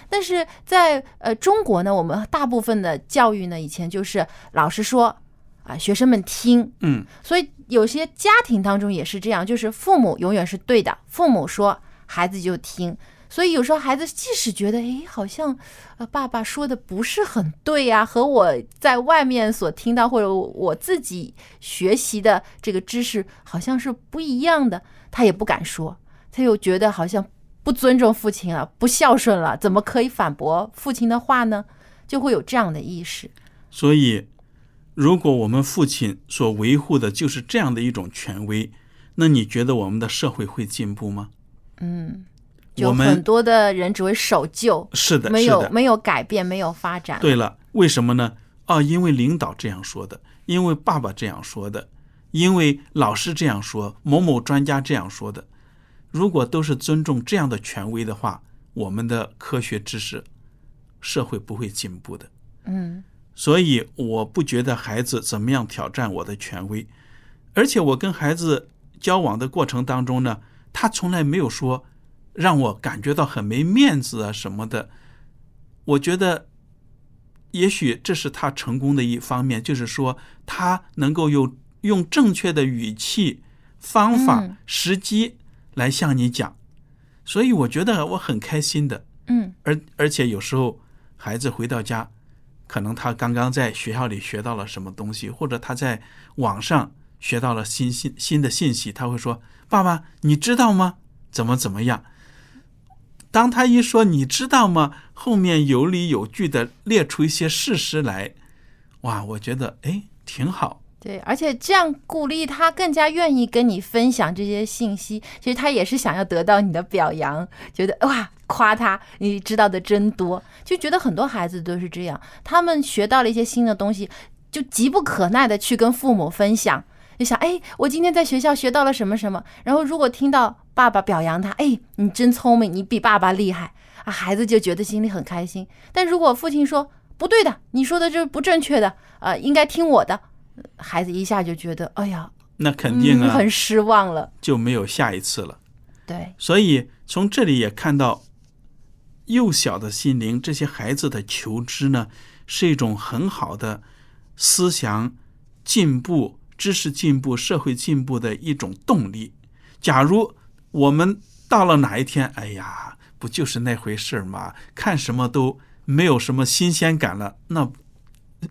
[SPEAKER 1] 但是在呃中国呢，我们大部分的教育呢，以前就是老师说啊，学生们听，
[SPEAKER 5] 嗯，
[SPEAKER 1] 所以有些家庭当中也是这样，就是父母永远是对的，父母说孩子就听。所以有时候孩子即使觉得，诶，好像呃爸爸说的不是很对呀、和我在外面所听到或者我自己学习的这个知识好像是不一样的，他也不敢说，他又觉得好像不尊重父亲了，不孝顺了，怎么可以反驳父亲的话呢？就会有这样的意识。
[SPEAKER 5] 所以，如果我们父亲所维护的就是这样的一种权威，那你觉得我们的社会会进步吗？
[SPEAKER 1] 嗯，就
[SPEAKER 5] 我们
[SPEAKER 1] 很多的人只会守旧，
[SPEAKER 5] 是的，
[SPEAKER 1] 没。有没有改变，没有发展。
[SPEAKER 5] 对了，为什么呢？啊，因为领导这样说的，因为爸爸这样说的，因为老师这样说，某某专家这样说的。如果都是尊重这样的权威的话，我们的科学知识，社会不会进步的。
[SPEAKER 1] 嗯
[SPEAKER 5] 所以我不觉得孩子怎么样挑战我的权威，而且我跟孩子交往的过程当中呢，他从来没有说让我感觉到很没面子啊什么的。我觉得，也许这是他成功的一方面，就是说他能够用用正确的语气、方法、
[SPEAKER 1] 嗯
[SPEAKER 5] 时机来向你讲，所以我觉得我很开心的。
[SPEAKER 1] 嗯
[SPEAKER 5] 而而且有时候孩子回到家，可能他刚刚在学校里学到了什么东西，或者他在网上学到了新新新的信息，他会说：“爸爸，你知道吗？怎么怎么样？”当他一说“你知道吗”，后面有理有据的列出一些事实来，哇，我觉得哎挺好。
[SPEAKER 1] 对，而且这样鼓励他更加愿意跟你分享这些信息。其实他也是想要得到你的表扬，觉得哇夸他，你知道的真多。就觉得很多孩子都是这样，他们学到了一些新的东西，就急不可耐的去跟父母分享。就想，哎，我今天在学校学到了什么什么。然后如果听到爸爸表扬他，哎，你真聪明，你比爸爸厉害啊，孩子就觉得心里很开心。但如果父亲说不对的，你说的这是不正确的，呃，应该听我的，孩子一下就觉得，哎呀，
[SPEAKER 5] 那肯定
[SPEAKER 1] 嗯、
[SPEAKER 5] 啊，
[SPEAKER 1] 很失望了。
[SPEAKER 5] 就没有下一次了。
[SPEAKER 1] 对，
[SPEAKER 5] 所以从这里也看到，幼小的心灵，这些孩子的求知呢，是一种很好的思想进步、知识进步、社会进步的一种动力。假如我们到了哪一天，哎呀，不就是那回事儿吗？看什么都没有什么新鲜感了，那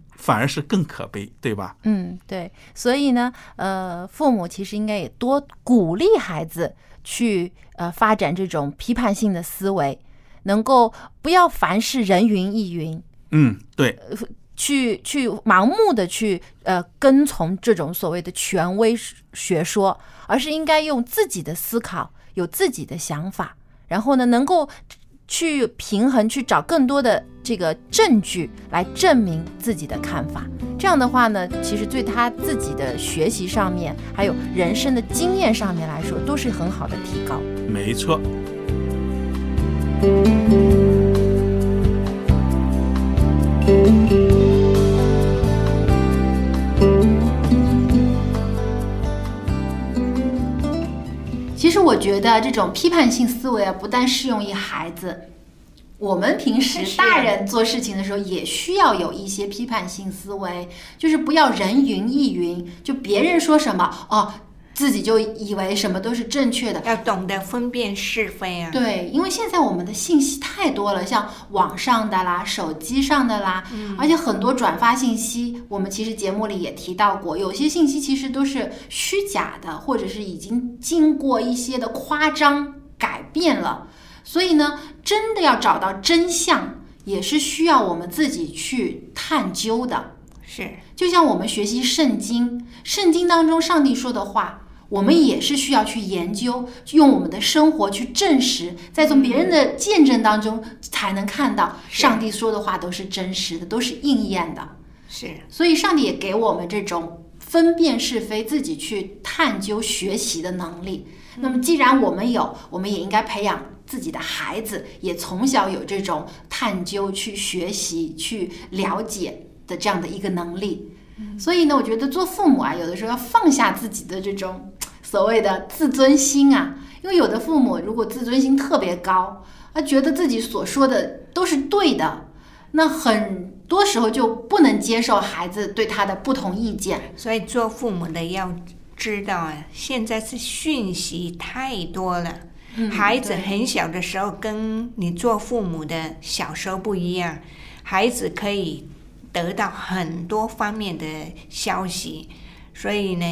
[SPEAKER 5] 反而是更可悲，对吧？
[SPEAKER 1] 嗯，对，所以呢，呃，父母其实应该也多鼓励孩子去呃发展这种批判性的思维，能够不要凡事人云亦云，
[SPEAKER 5] 嗯，对，
[SPEAKER 1] 去去盲目的去呃跟从这种所谓的权威学说，而是应该用自己的思考，有自己的想法，然后呢，能够去平衡，去找更多的这个证据来证明自己的看法。这样的话呢，其实对他自己的学习上面，还有人生的经验上面来说，都是很好的提高。
[SPEAKER 5] 没错。
[SPEAKER 1] 实我觉得这种批判性思维啊，不但适用于孩子，我们平时大人做事情的时候也需要有一些批判性思维，就是不要人云亦云，就别人说什么哦，自己就以为什么都是正确的。
[SPEAKER 2] 要懂得分辨是非啊。
[SPEAKER 1] 对，因为现在我们的信息太多了，像网上的啦、手机上的啦，而且很多转发信息，我们其实节目里也提到过，有些信息其实都是虚假的，或者是已经经过一些的夸张改变了。所以呢，真的要找到真相，也是需要我们自己去探究的。
[SPEAKER 2] 是，
[SPEAKER 1] 就像我们学习圣经，圣经当中上帝说的话，我们也是需要去研究，用我们的生活去证实，再从别人的见证当中才能看到上帝说的话都是真实的，都是应验的。
[SPEAKER 2] 是，
[SPEAKER 1] 所以上帝也给我们这种分辨是非、自己去探究、学习的能力。那么，既然我们有，我们也应该培养自己的孩子，也从小有这种探究、去学习、去了解的这样的一个能力。所以呢，我觉得做父母啊，有的时候要放下自己的这种所谓的自尊心啊，因为有的父母如果自尊心特别高，他，觉得自己所说的都是对的，那很多时候就不能接受孩子对他的不同意见。
[SPEAKER 2] 所以做父母的要知道啊，现在是讯息太多了。
[SPEAKER 1] 嗯
[SPEAKER 2] 孩子很小的时候跟你做父母的小时候不一样，孩子可以得到很多方面的消息，所以呢，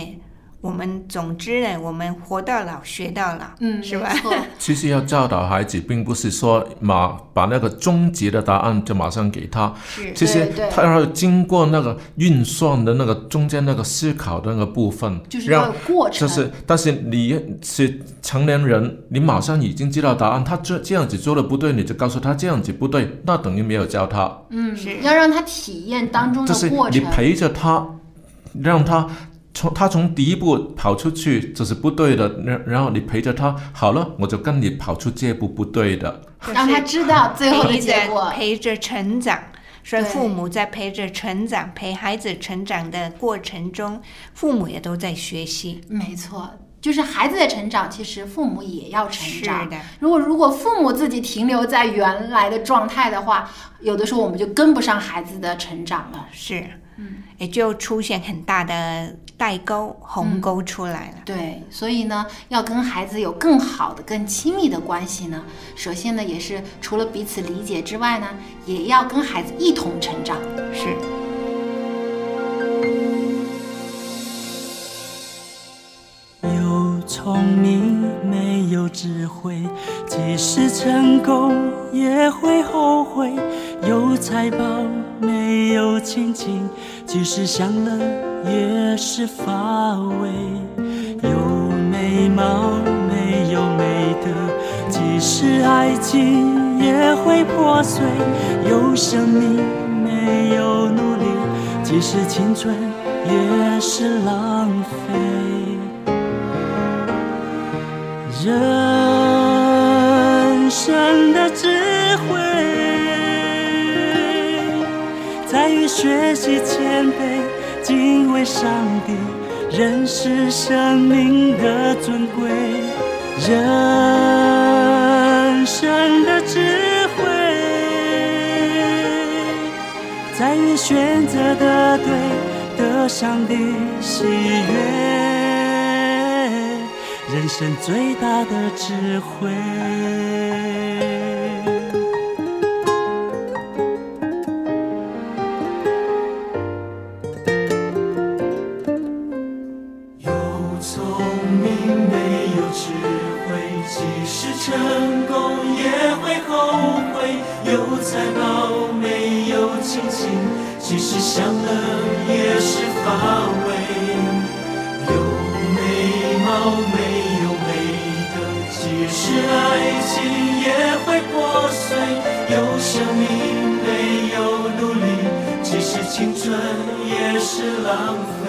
[SPEAKER 2] 我们总之呢，我们活到老学到老，
[SPEAKER 1] 嗯，
[SPEAKER 2] 是吧？
[SPEAKER 3] 其实要教导孩子，并不是说马把那个终极的答案就马上给他，
[SPEAKER 2] 是。
[SPEAKER 3] 其实他要经过那个运算的那个中间那个思考的那个部分，
[SPEAKER 1] 就是要过程，
[SPEAKER 3] 就是，但是你是成年人，你马上已经知道答案，他这这样子做的不对，你就告诉他这样子不对，那等于没有教他。
[SPEAKER 1] 嗯
[SPEAKER 2] 是，
[SPEAKER 1] 要让他体验当中
[SPEAKER 3] 就是
[SPEAKER 1] 的过程。
[SPEAKER 3] 你陪着他，让他从他从第一步跑出去这是不对的，然然后你陪着他，好了，我就跟你跑出这步不对的。
[SPEAKER 1] 让他知道最后的
[SPEAKER 2] 陪
[SPEAKER 1] 结果。
[SPEAKER 2] 陪着成长。所以父母在陪着成长、陪孩子成长的过程中，父母也都在学习。
[SPEAKER 1] 没错，就是孩子的成长，其实父母也要成
[SPEAKER 2] 是
[SPEAKER 1] 长。
[SPEAKER 2] 的，
[SPEAKER 1] 如果如果父母自己停留在原来的状态的话，有的时候我们就跟不上孩子的成长了。
[SPEAKER 2] 是，
[SPEAKER 1] 嗯，
[SPEAKER 2] 也就出现很大的代沟、鸿沟出来了。
[SPEAKER 1] 对，所以呢，要跟孩子有更好的、更亲密的关系呢，首先呢，也是除了彼此理解之外呢，也要跟孩子一同成长。
[SPEAKER 2] 是，
[SPEAKER 6] 有聪明没有智慧，即使成功也会后悔；有财宝没有亲情，即使享乐也是乏味；有美貌没有美德，即使爱情也会破碎；有生命没有努力，即使青春也是浪费。人生的智慧，在于学习谦卑，敬畏上帝，认识生命的尊贵。人生的智慧，在于选择的对，得上帝喜悦。人生最大的智慧。有聪明没有智慧，即使成功也会后悔；有财宝没有亲情，即使享乐也是乏味。浪费。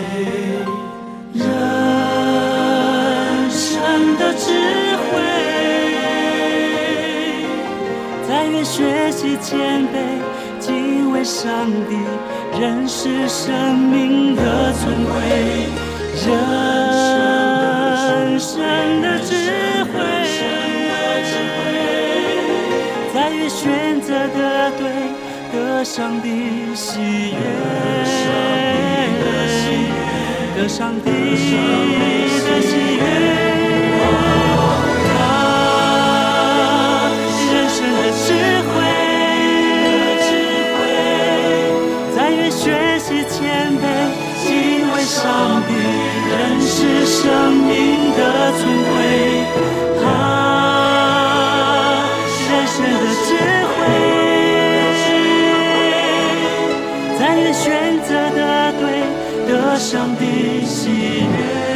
[SPEAKER 6] 人生的智慧，在于学习谦卑，敬畏上帝，认识生命的尊贵。人生的智慧，在于选择的对，得上帝喜悦，得上帝的喜悦。啊，人生的智慧，在于学习谦卑，敬畏上帝，认识生命的尊贵。上的喜悦。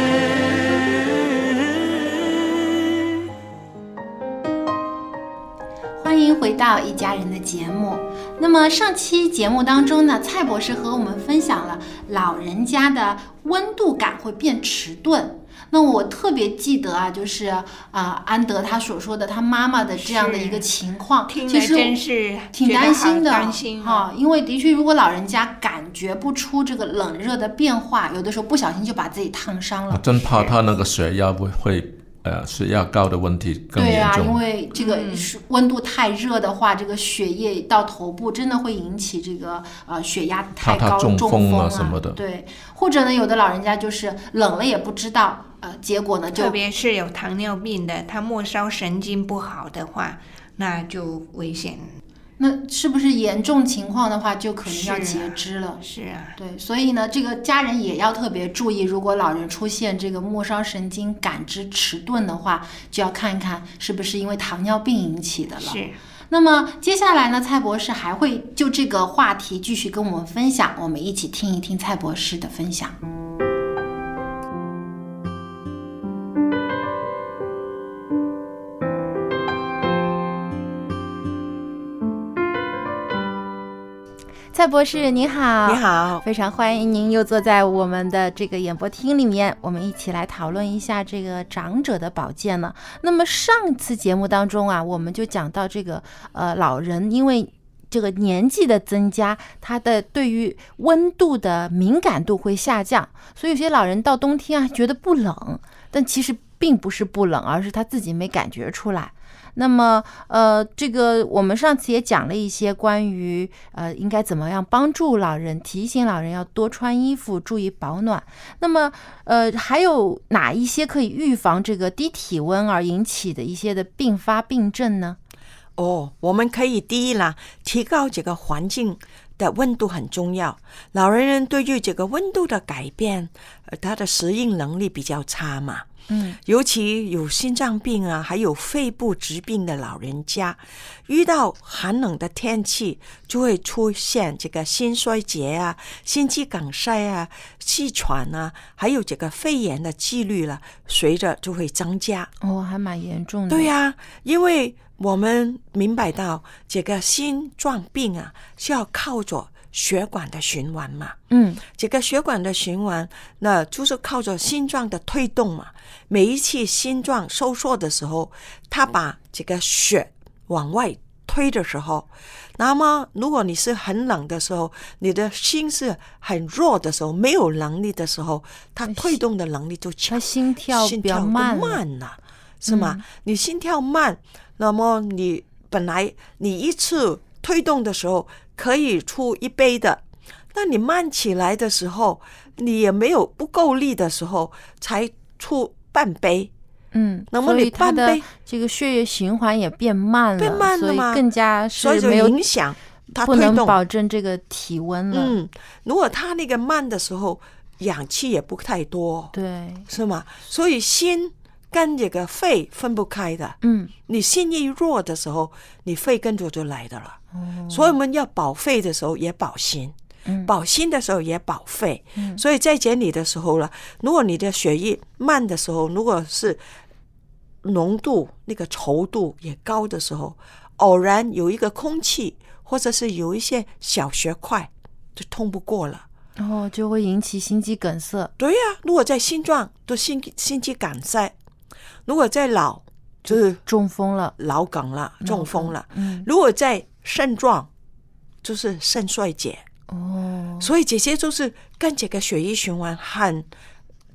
[SPEAKER 1] 欢迎回到一家人的节目。那么上期节目当中呢，蔡博士和我们分享了老人家的温度感会变迟钝。那我特别记得啊，就是啊、安德他所说的他妈妈的这样的一个情况，其实
[SPEAKER 2] 真是
[SPEAKER 1] 挺担心的，
[SPEAKER 2] 好担心
[SPEAKER 1] 哈、因为的确，如果老人家感觉不出这个冷热的变化，有的时候不小心就把自己烫伤了。
[SPEAKER 3] 我真怕他那个血压会会呃血压高的问题更
[SPEAKER 1] 对啊，
[SPEAKER 3] 严重。
[SPEAKER 1] 因为这个是温度太热的话，这个血液到头部真的会引起这个呃血压太高、
[SPEAKER 3] 中
[SPEAKER 1] 中
[SPEAKER 3] 风啊
[SPEAKER 1] 啊
[SPEAKER 3] 什么的
[SPEAKER 1] 对，或者呢，有的老人家就是冷了也不知道，呃，结果呢就
[SPEAKER 2] 特别是有糖尿病的，他末梢神经不好的话，那就危险。
[SPEAKER 1] 那是不是严重情况的话，就可能要截肢了？
[SPEAKER 2] 是啊，
[SPEAKER 1] 对，所以呢，这个家人也要特别注意，如果老人出现这个末梢神经感知迟钝的话，就要看一看是不是因为糖尿病引起的了。
[SPEAKER 2] 是。
[SPEAKER 1] 那么接下来呢，蔡博士还会就这个话题继续跟我们分享，我们一起听一听蔡博士的分享。蔡博士，你好！
[SPEAKER 7] 你好
[SPEAKER 1] 非常欢迎您又坐在我们的这个演播厅里面，我们一起来讨论一下这个长者的保健呢。那么上次节目当中啊，我们就讲到这个呃老人因为这个年纪的增加，他的对于温度的敏感度会下降，所以有些老人到冬天啊觉得不冷，但其实并不是不冷，而是他自己没感觉出来。那么，呃，这个我们上次也讲了一些关于呃应该怎么样帮助老人，提醒老人要多穿衣服，注意保暖。那么，呃，还有哪一些可以预防这个低体温而引起的一些的并发病症呢？
[SPEAKER 7] 哦，我们可以第一呢，提高这个环境的温度很重要。老年人对于这个温度的改变，呃，他的适应能力比较差嘛。
[SPEAKER 1] 嗯，
[SPEAKER 7] 尤其有心脏病啊，还有肺部疾病的老人家，遇到寒冷的天气，就会出现这个心衰竭啊、心肌梗塞啊、气喘啊，还有这个肺炎的几率了，随着就会增加。
[SPEAKER 1] 哦，还蛮严重的。
[SPEAKER 7] 对呀、因为我们明白到这个心脏病啊，是要靠着血管的循环嘛。
[SPEAKER 1] 嗯，
[SPEAKER 7] 这个血管的循环，那就是靠着心脏的推动嘛。每一次心脏收缩的时候，它把这个血往外推的时候，那么如果你是很冷的时候，你的心是很弱的时候，没有能力的时候，它推动的能力就强，
[SPEAKER 1] 心跳
[SPEAKER 7] 心跳
[SPEAKER 1] 比较慢了
[SPEAKER 7] 慢了，是吗？
[SPEAKER 1] 嗯
[SPEAKER 7] 你心跳慢，那么你本来你一次推动的时候可以出一杯的，那你慢起来的时候，你也没有不够力的时候才出半杯，
[SPEAKER 1] 嗯，
[SPEAKER 7] 那么你半杯
[SPEAKER 1] 这个血液循环也变慢了，
[SPEAKER 7] 变慢了
[SPEAKER 1] 所以
[SPEAKER 7] 嘛
[SPEAKER 1] 更加
[SPEAKER 7] 所以就
[SPEAKER 1] 是没有
[SPEAKER 7] 影响它
[SPEAKER 1] 不能
[SPEAKER 7] 推动
[SPEAKER 1] 保证这个体温了。
[SPEAKER 7] 嗯，如果他那个慢的时候，氧气也不太多，
[SPEAKER 1] 对，
[SPEAKER 7] 是吗？所以心跟这个肺分不开的。
[SPEAKER 1] 嗯，
[SPEAKER 7] 你心一弱的时候，你肺跟着就来的了。
[SPEAKER 1] 哦
[SPEAKER 7] 所以我们要保肺的时候也保心，
[SPEAKER 1] 嗯
[SPEAKER 7] 保心的时候也保肺。
[SPEAKER 1] 嗯
[SPEAKER 7] 所以在检理的时候呢，如果你的血液慢的时候，如果是浓度那个稠度也高的时候，偶然有一个空气或者是有一些小血块就通不过了。
[SPEAKER 1] 然后就会引起心肌梗塞。
[SPEAKER 7] 对呀、如果在心脏都心心肌梗塞，如果再老就是
[SPEAKER 1] 中风了、
[SPEAKER 7] 脑梗了、中风了。
[SPEAKER 1] 嗯，
[SPEAKER 7] 如果在肾脏，就是肾衰竭。
[SPEAKER 1] 哦，
[SPEAKER 7] 所以这些就是跟这个血液循环很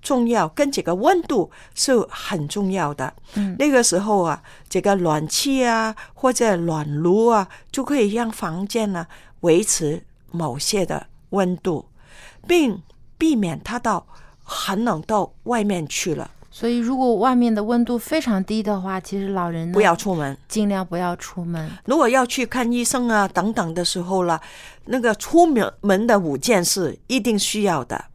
[SPEAKER 7] 重要，跟这个温度是很重要的。
[SPEAKER 1] 嗯
[SPEAKER 7] 那个时候啊，这个暖气啊或者暖炉啊，就可以让房间呢维持某些的温度，并避免它到寒冷到外面去了，
[SPEAKER 1] 所以如果外面的温度非常低的话，其实老人呢
[SPEAKER 7] 不要出门。
[SPEAKER 1] 尽量不要出门。
[SPEAKER 7] 如果要去看医生啊等等的时候了，那个出门门的五件事一定需要的。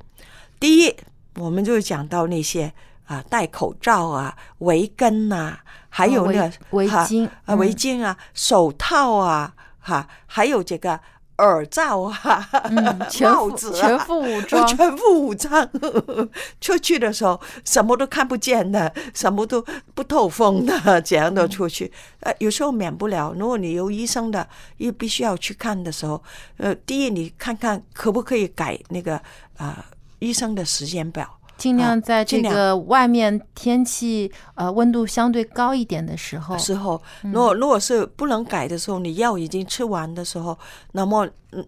[SPEAKER 7] 第一，我们就讲到那些啊，戴口罩啊、围巾呐、还有那个、
[SPEAKER 1] 哦围围巾
[SPEAKER 7] 啊、
[SPEAKER 1] 嗯
[SPEAKER 7] 围巾啊、手套啊，哈，还有这个耳罩啊、
[SPEAKER 1] 嗯 全副
[SPEAKER 7] 帽子、啊、
[SPEAKER 1] 全副武装
[SPEAKER 7] 全副武装。出去的时候什么都看不见的，什么都不透风的，这样的出去。呃，有时候免不了，如果你有医生的，又必须要去看的时候，呃，第一你看看可不可以改那个啊、呃医生的时间表。
[SPEAKER 1] 尽量在这个外面天气呃温度相对高一点的时候，
[SPEAKER 7] 时候，如果如果是不能改的时候，你药已经吃完的时候，那么嗯，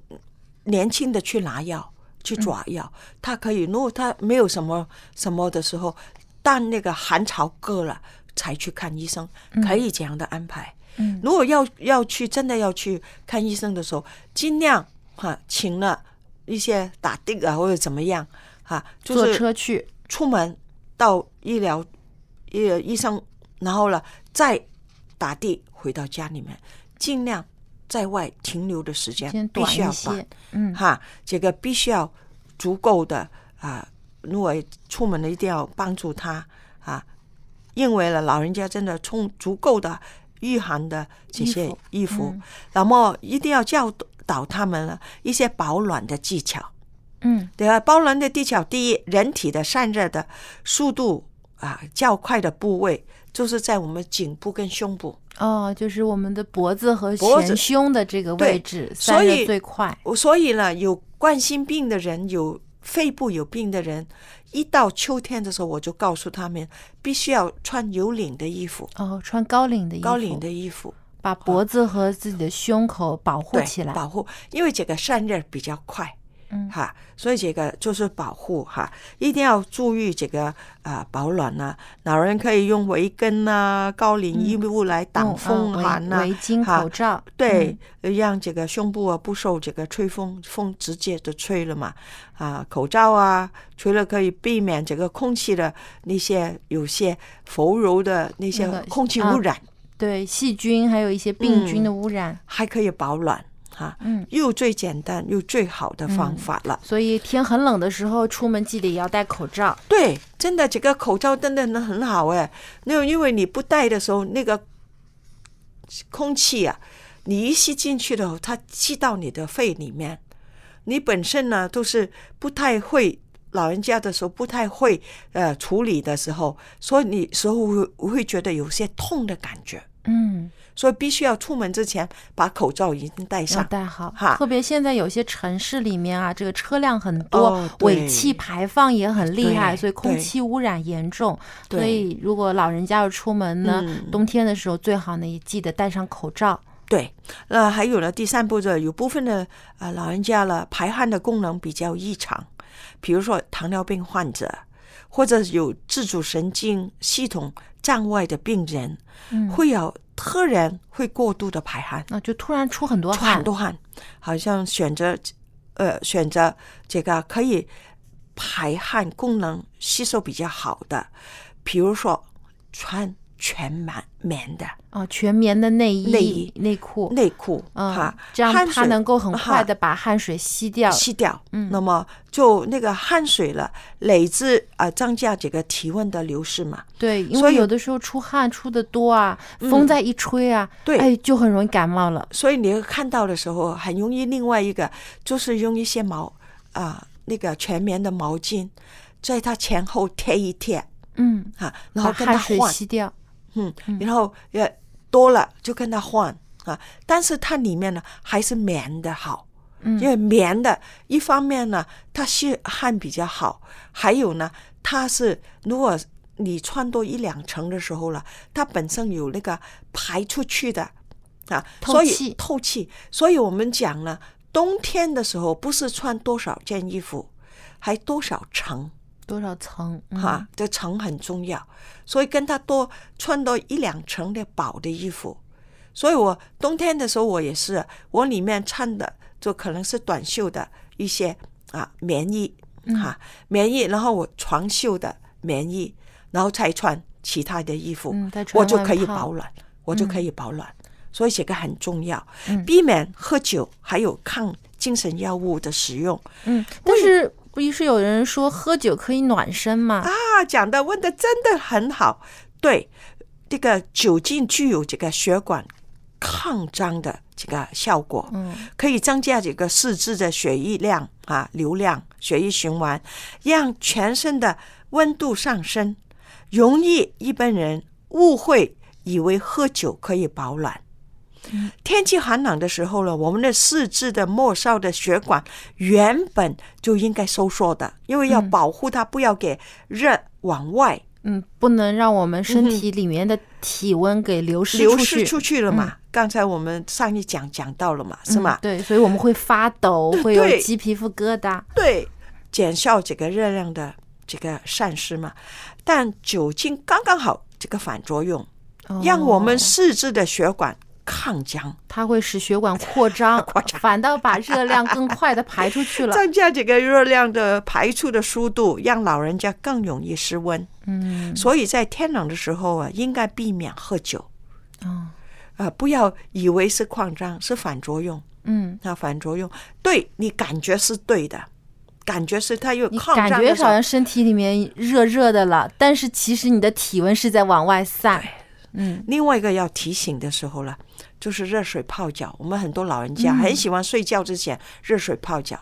[SPEAKER 7] 年轻的去拿药去抓药，他可以。如果他没有什么什么的时候，但那个寒潮过了才去看医生，可以这样的安排。
[SPEAKER 1] 嗯
[SPEAKER 7] 如果要要去真的要去看医生的时候，尽量哈请了一些打的啊或者怎么样哈，就是
[SPEAKER 1] 坐车去
[SPEAKER 7] 出门到医疗医医生，然后呢再打的回到家里面，尽量在外停留的时间必须要
[SPEAKER 1] 短一些
[SPEAKER 7] 短，
[SPEAKER 1] 嗯
[SPEAKER 7] 哈，这个必须要足够的啊、如果出门了，一定要帮助他啊，因为了老人家真的充足够的御寒的这些
[SPEAKER 1] 衣服
[SPEAKER 7] 衣服，
[SPEAKER 1] 嗯
[SPEAKER 7] 那么一定要教导他们了一些保暖的技巧。
[SPEAKER 1] 嗯
[SPEAKER 7] 对啊，保暖的技巧，第一，人体的散热的速度啊较快的部位，就是在我们颈部跟胸部。
[SPEAKER 1] 哦，就是我们的脖子和前胸的这个位置
[SPEAKER 7] 所
[SPEAKER 1] 散热
[SPEAKER 7] 以
[SPEAKER 1] 最快。
[SPEAKER 7] 所以呢，有冠心病的人，有肺部有病的人，一到秋天的时候，我就告诉他们，必须要穿有领的衣服，
[SPEAKER 1] 哦，穿高领的衣服，
[SPEAKER 7] 高领的衣服，
[SPEAKER 1] 把脖子和自己的胸口保护起来。
[SPEAKER 7] 保护，因为这个散热比较快。
[SPEAKER 1] 嗯
[SPEAKER 7] 哈，所以这个就是保护哈，一定要注意这个啊、保暖呐、老人可以用围巾呐、高领衣物来挡风寒呐、
[SPEAKER 1] 围围巾、口罩，
[SPEAKER 7] 对
[SPEAKER 1] 嗯，
[SPEAKER 7] 让这个胸部啊不受这个吹风，风直接的吹了嘛。啊，口罩啊，除了可以避免这个空气的那些有些浮柔的那些空气
[SPEAKER 1] 啊
[SPEAKER 7] 污染，
[SPEAKER 1] 对细菌还有一些病菌的
[SPEAKER 7] 嗯
[SPEAKER 1] 污染。
[SPEAKER 7] 还可以保暖哈。
[SPEAKER 1] 嗯，
[SPEAKER 7] 又最简单又最好的方法了。
[SPEAKER 1] 所以天很冷的时候，出门记得也要戴口罩。
[SPEAKER 7] 对，真的这个口罩真的很好哎。那因为你不戴的时候，那个空气啊，你一吸进去的时候，它吸到你的肺里面。你本身呢都是不太会，老人家的时候不太会呃处理的时候，所以你时候会会觉得有些痛的感觉。
[SPEAKER 1] 嗯，
[SPEAKER 7] 所以必须要出门之前把口罩已经戴上。
[SPEAKER 1] 戴好。
[SPEAKER 7] 哈
[SPEAKER 1] 特别现在有些城市里面啊，这个车辆很多，
[SPEAKER 7] 哦
[SPEAKER 1] 尾气排放也很厉害，所以空气污染严重。所以如果老人家要出门呢，
[SPEAKER 7] 嗯
[SPEAKER 1] 冬天的时候最好呢也记得戴上口罩。
[SPEAKER 7] 对，那还有呢，第三步骤，有部分的呃老人家了排汗的功能比较异常，比如说糖尿病患者，或者有自主神经系统障外的病人，
[SPEAKER 1] 嗯。
[SPEAKER 7] 会有突然会过度的排汗，
[SPEAKER 1] 那就突然出很多
[SPEAKER 7] 出
[SPEAKER 1] 汗，
[SPEAKER 7] 很多汗，好像选择呃选择这个可以排汗功能吸收比较好的，比如说穿全棉棉的
[SPEAKER 1] 哦，全棉的内衣、
[SPEAKER 7] 内衣
[SPEAKER 1] 内裤，
[SPEAKER 7] 内裤，
[SPEAKER 1] 嗯
[SPEAKER 7] 哈，
[SPEAKER 1] 这样它能够很快的把汗水吸掉。
[SPEAKER 7] 吸掉。
[SPEAKER 1] 嗯
[SPEAKER 7] 那么就那个汗水了，累积啊、呃增加这个体温的流失嘛。
[SPEAKER 1] 对，因为有的时候出汗出的多啊，
[SPEAKER 7] 嗯
[SPEAKER 1] 风再一吹啊，
[SPEAKER 7] 对
[SPEAKER 1] 哎，就很容易感冒了。
[SPEAKER 7] 所以你看到的时候，很容易另外一个就是用一些毛啊、那个全棉的毛巾，在它前后贴一贴
[SPEAKER 1] 嗯，
[SPEAKER 7] 哈，然后
[SPEAKER 1] 把
[SPEAKER 7] 跟它
[SPEAKER 1] 汗水
[SPEAKER 7] 换，
[SPEAKER 1] 吸掉。
[SPEAKER 7] 嗯，然后也多了就跟他换啊，但是它里面呢还是棉的好。
[SPEAKER 1] 嗯
[SPEAKER 7] 因为棉的，一方面呢，它吸汗比较好，还有呢，它是如果你穿多一两层的时候了，它本身有那个排出去的啊，所以
[SPEAKER 1] 透气
[SPEAKER 7] 透气。所以我们讲呢，冬天的时候不是穿多少件衣服，还多少层
[SPEAKER 1] 多少层？嗯
[SPEAKER 7] 哈、这层很重要。所以跟他多穿多一两层的薄的衣服。所以我冬天的时候，我也是，我里面穿的就可能是短袖的一些啊棉衣
[SPEAKER 1] 嗯
[SPEAKER 7] 哈、棉衣，然后我长袖的棉衣，然后再穿其他的衣服，我就可以保暖，我就可以保暖。所以这个很重要，
[SPEAKER 1] 嗯
[SPEAKER 7] 避免喝酒还有抗精神药物的使用。
[SPEAKER 1] 嗯，但是不是有人说喝酒可以暖身吗？
[SPEAKER 7] 啊，讲的问的真的很好。对，这个酒精具有这个血管抗张的这个效果，
[SPEAKER 1] 嗯，
[SPEAKER 7] 可以增加这个四肢的血液量啊流量、血液循环，让全身的温度上升。容易一般人误会以为喝酒可以保暖。天气寒冷的时候呢，我们的四肢的末梢的血管原本就应该收缩的，因为要保护它，不要给热往外
[SPEAKER 1] 嗯，不能让我们身体里面的体温给流失
[SPEAKER 7] 流
[SPEAKER 1] 出去，
[SPEAKER 7] 失出去了嘛。刚才我们上一讲讲到了嘛，是吗
[SPEAKER 1] 嗯？对，所以我们会发抖，会有鸡皮肤疙瘩。
[SPEAKER 7] 对，减少这个热量的这个散失嘛。但酒精刚刚好这个反作用，让我们
[SPEAKER 1] 哦
[SPEAKER 7] 四肢的血管抗僵，
[SPEAKER 1] 它会使血管扩张，
[SPEAKER 7] 扩张
[SPEAKER 1] 反倒把热量更快的排出去了。
[SPEAKER 7] 增加这个热量的排出的速度，让老人家更容易失温。
[SPEAKER 1] 嗯，
[SPEAKER 7] 所以在天冷的时候啊，应该避免喝酒。
[SPEAKER 1] 哦，
[SPEAKER 7] 呃，不要以为是扩张，是反作用。
[SPEAKER 8] 嗯，
[SPEAKER 7] 那反作用，对你感觉是对的，感觉是它有
[SPEAKER 8] 你
[SPEAKER 7] 扩
[SPEAKER 8] 感觉好像身体里面热热的了，但是其实你的体温是在往外散。嗯，
[SPEAKER 7] 另外一个要提醒的时候了，就是热水泡脚。我们很多老人家
[SPEAKER 8] 嗯
[SPEAKER 7] 很喜欢睡觉之前热水泡脚，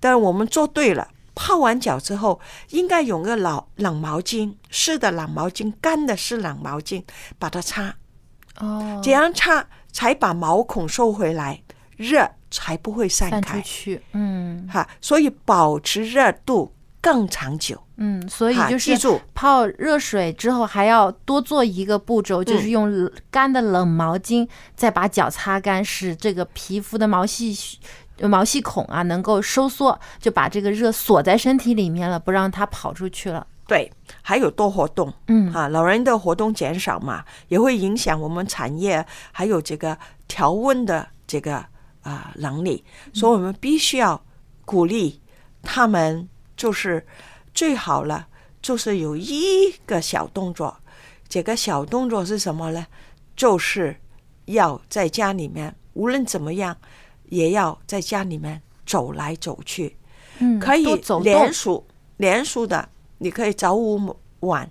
[SPEAKER 7] 但是我们做对了。泡完脚之后，应该用个老冷毛巾，湿的冷毛巾，干的湿冷毛巾，把它擦，
[SPEAKER 8] 哦，
[SPEAKER 7] 这样擦才把毛孔收回来，热才不会散
[SPEAKER 8] 散出
[SPEAKER 7] 开。
[SPEAKER 8] 去。嗯
[SPEAKER 7] 哈，所以保持热度更长久。
[SPEAKER 8] 嗯，所以就是
[SPEAKER 7] 记住
[SPEAKER 8] 泡热水之后还要多做一个步骤，就是
[SPEAKER 7] 嗯
[SPEAKER 8] 用干的冷毛巾再把脚擦干，使这个皮肤的毛细毛细孔啊能够收缩，就把这个热锁在身体里面了，不让它跑出去了。
[SPEAKER 7] 对，还有多活动，
[SPEAKER 8] 嗯
[SPEAKER 7] 啊，老人的活动减少嘛，也会影响我们产业还有这个调温的这个啊、能力，所以我们必须要鼓励他们，就是最好了，就是有一个小动作，这个小动作是什么呢？就是要在家里面，无论怎么样，也要在家里面走来走去。
[SPEAKER 8] 嗯，
[SPEAKER 7] 可以连。数连数的，你可以早午晚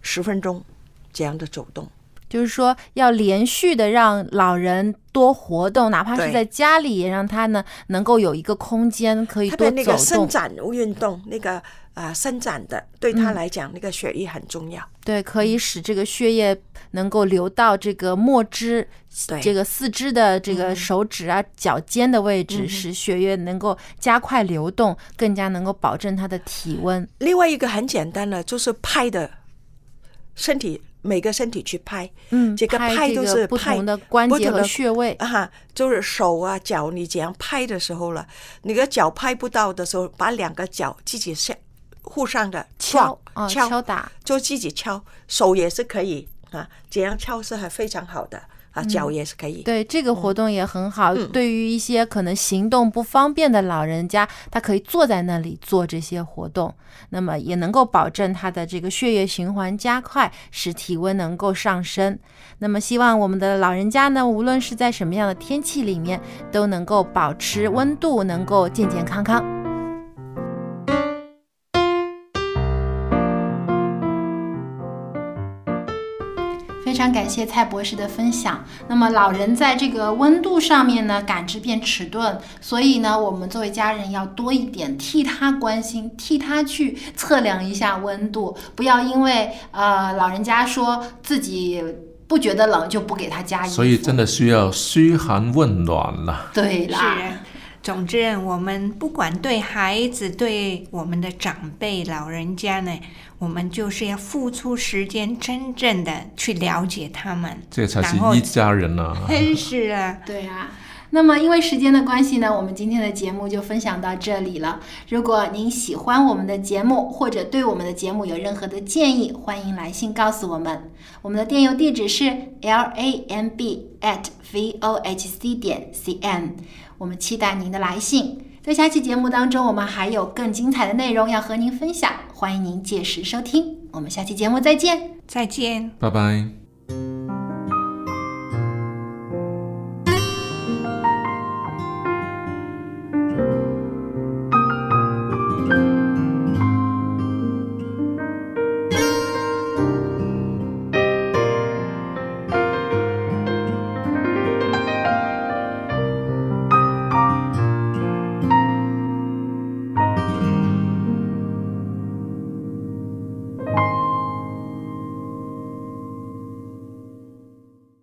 [SPEAKER 7] 十分钟这样的走动。
[SPEAKER 8] 就是说，要连续的让老人多活动，哪怕是在家里，也让他呢能够有一个空间可以
[SPEAKER 7] 特
[SPEAKER 8] 多走
[SPEAKER 7] 动那个伸。展运动，那个啊、伸展的，对他来讲，那个血液很重要。
[SPEAKER 8] 对，可以使这个血液能够流到这个末肢，
[SPEAKER 7] 对
[SPEAKER 8] 这个四肢的这个手指啊、脚尖的位置，
[SPEAKER 7] 嗯
[SPEAKER 8] 使血液能够加快流动，更加能够保证他的体温。
[SPEAKER 7] 另外一个很简单的，就是拍的身体，每个身体去拍，
[SPEAKER 8] 嗯，
[SPEAKER 7] 这个
[SPEAKER 8] 拍
[SPEAKER 7] 拍都
[SPEAKER 8] 这个不同的关节和
[SPEAKER 7] 不同的
[SPEAKER 8] 穴位。
[SPEAKER 7] 啊，就是手啊脚，你怎样拍的时候了，你个脚拍不到的时候，把两个脚自己下互相的
[SPEAKER 8] 敲
[SPEAKER 7] 敲
[SPEAKER 8] 打，
[SPEAKER 7] 就自己敲，手也是可以啊，这样敲是还非常好的啊，脚也是可以。
[SPEAKER 8] 对这个活动也很好，
[SPEAKER 7] 嗯
[SPEAKER 8] 对于一些可能行动不方便的老人家，他可以坐在那里做这些活动，那么也能够保证他的这个血液循环加快，使体温能够上升。那么希望我们的老人家呢，无论是在什么样的天气里面，都能够保持温度，能够健健康康。
[SPEAKER 1] 常感谢蔡博士的分享。那么老人在这个温度上面呢，感知变迟钝，所以呢，我们作为家人要多一点替他关心，替他去测量一下温度，不要因为呃老人家说自己不觉得冷就不给他加衣服。
[SPEAKER 3] 所以真的需要嘘寒问暖了。
[SPEAKER 1] 对啦。
[SPEAKER 2] 总之，我们不管对孩子、对我们的长辈、老人家呢，我们就是要付出时间，真正的去了解他们。
[SPEAKER 3] 这才是
[SPEAKER 2] 然后
[SPEAKER 3] 一家人啊！
[SPEAKER 2] 是啊，
[SPEAKER 1] 对啊。那么，因为时间的关系呢，我们今天的节目就分享到这里了。如果您喜欢我们的节目，或者对我们的节目有任何的建议，欢迎来信告诉我们。我们的电邮地址是 l a m b at v o h c 点 c n，我们期待您的来信。在下期节目当中，我们还有更精彩的内容要和您分享，欢迎您届时收听。我们下期节目再见。
[SPEAKER 2] 再见。
[SPEAKER 3] 拜拜。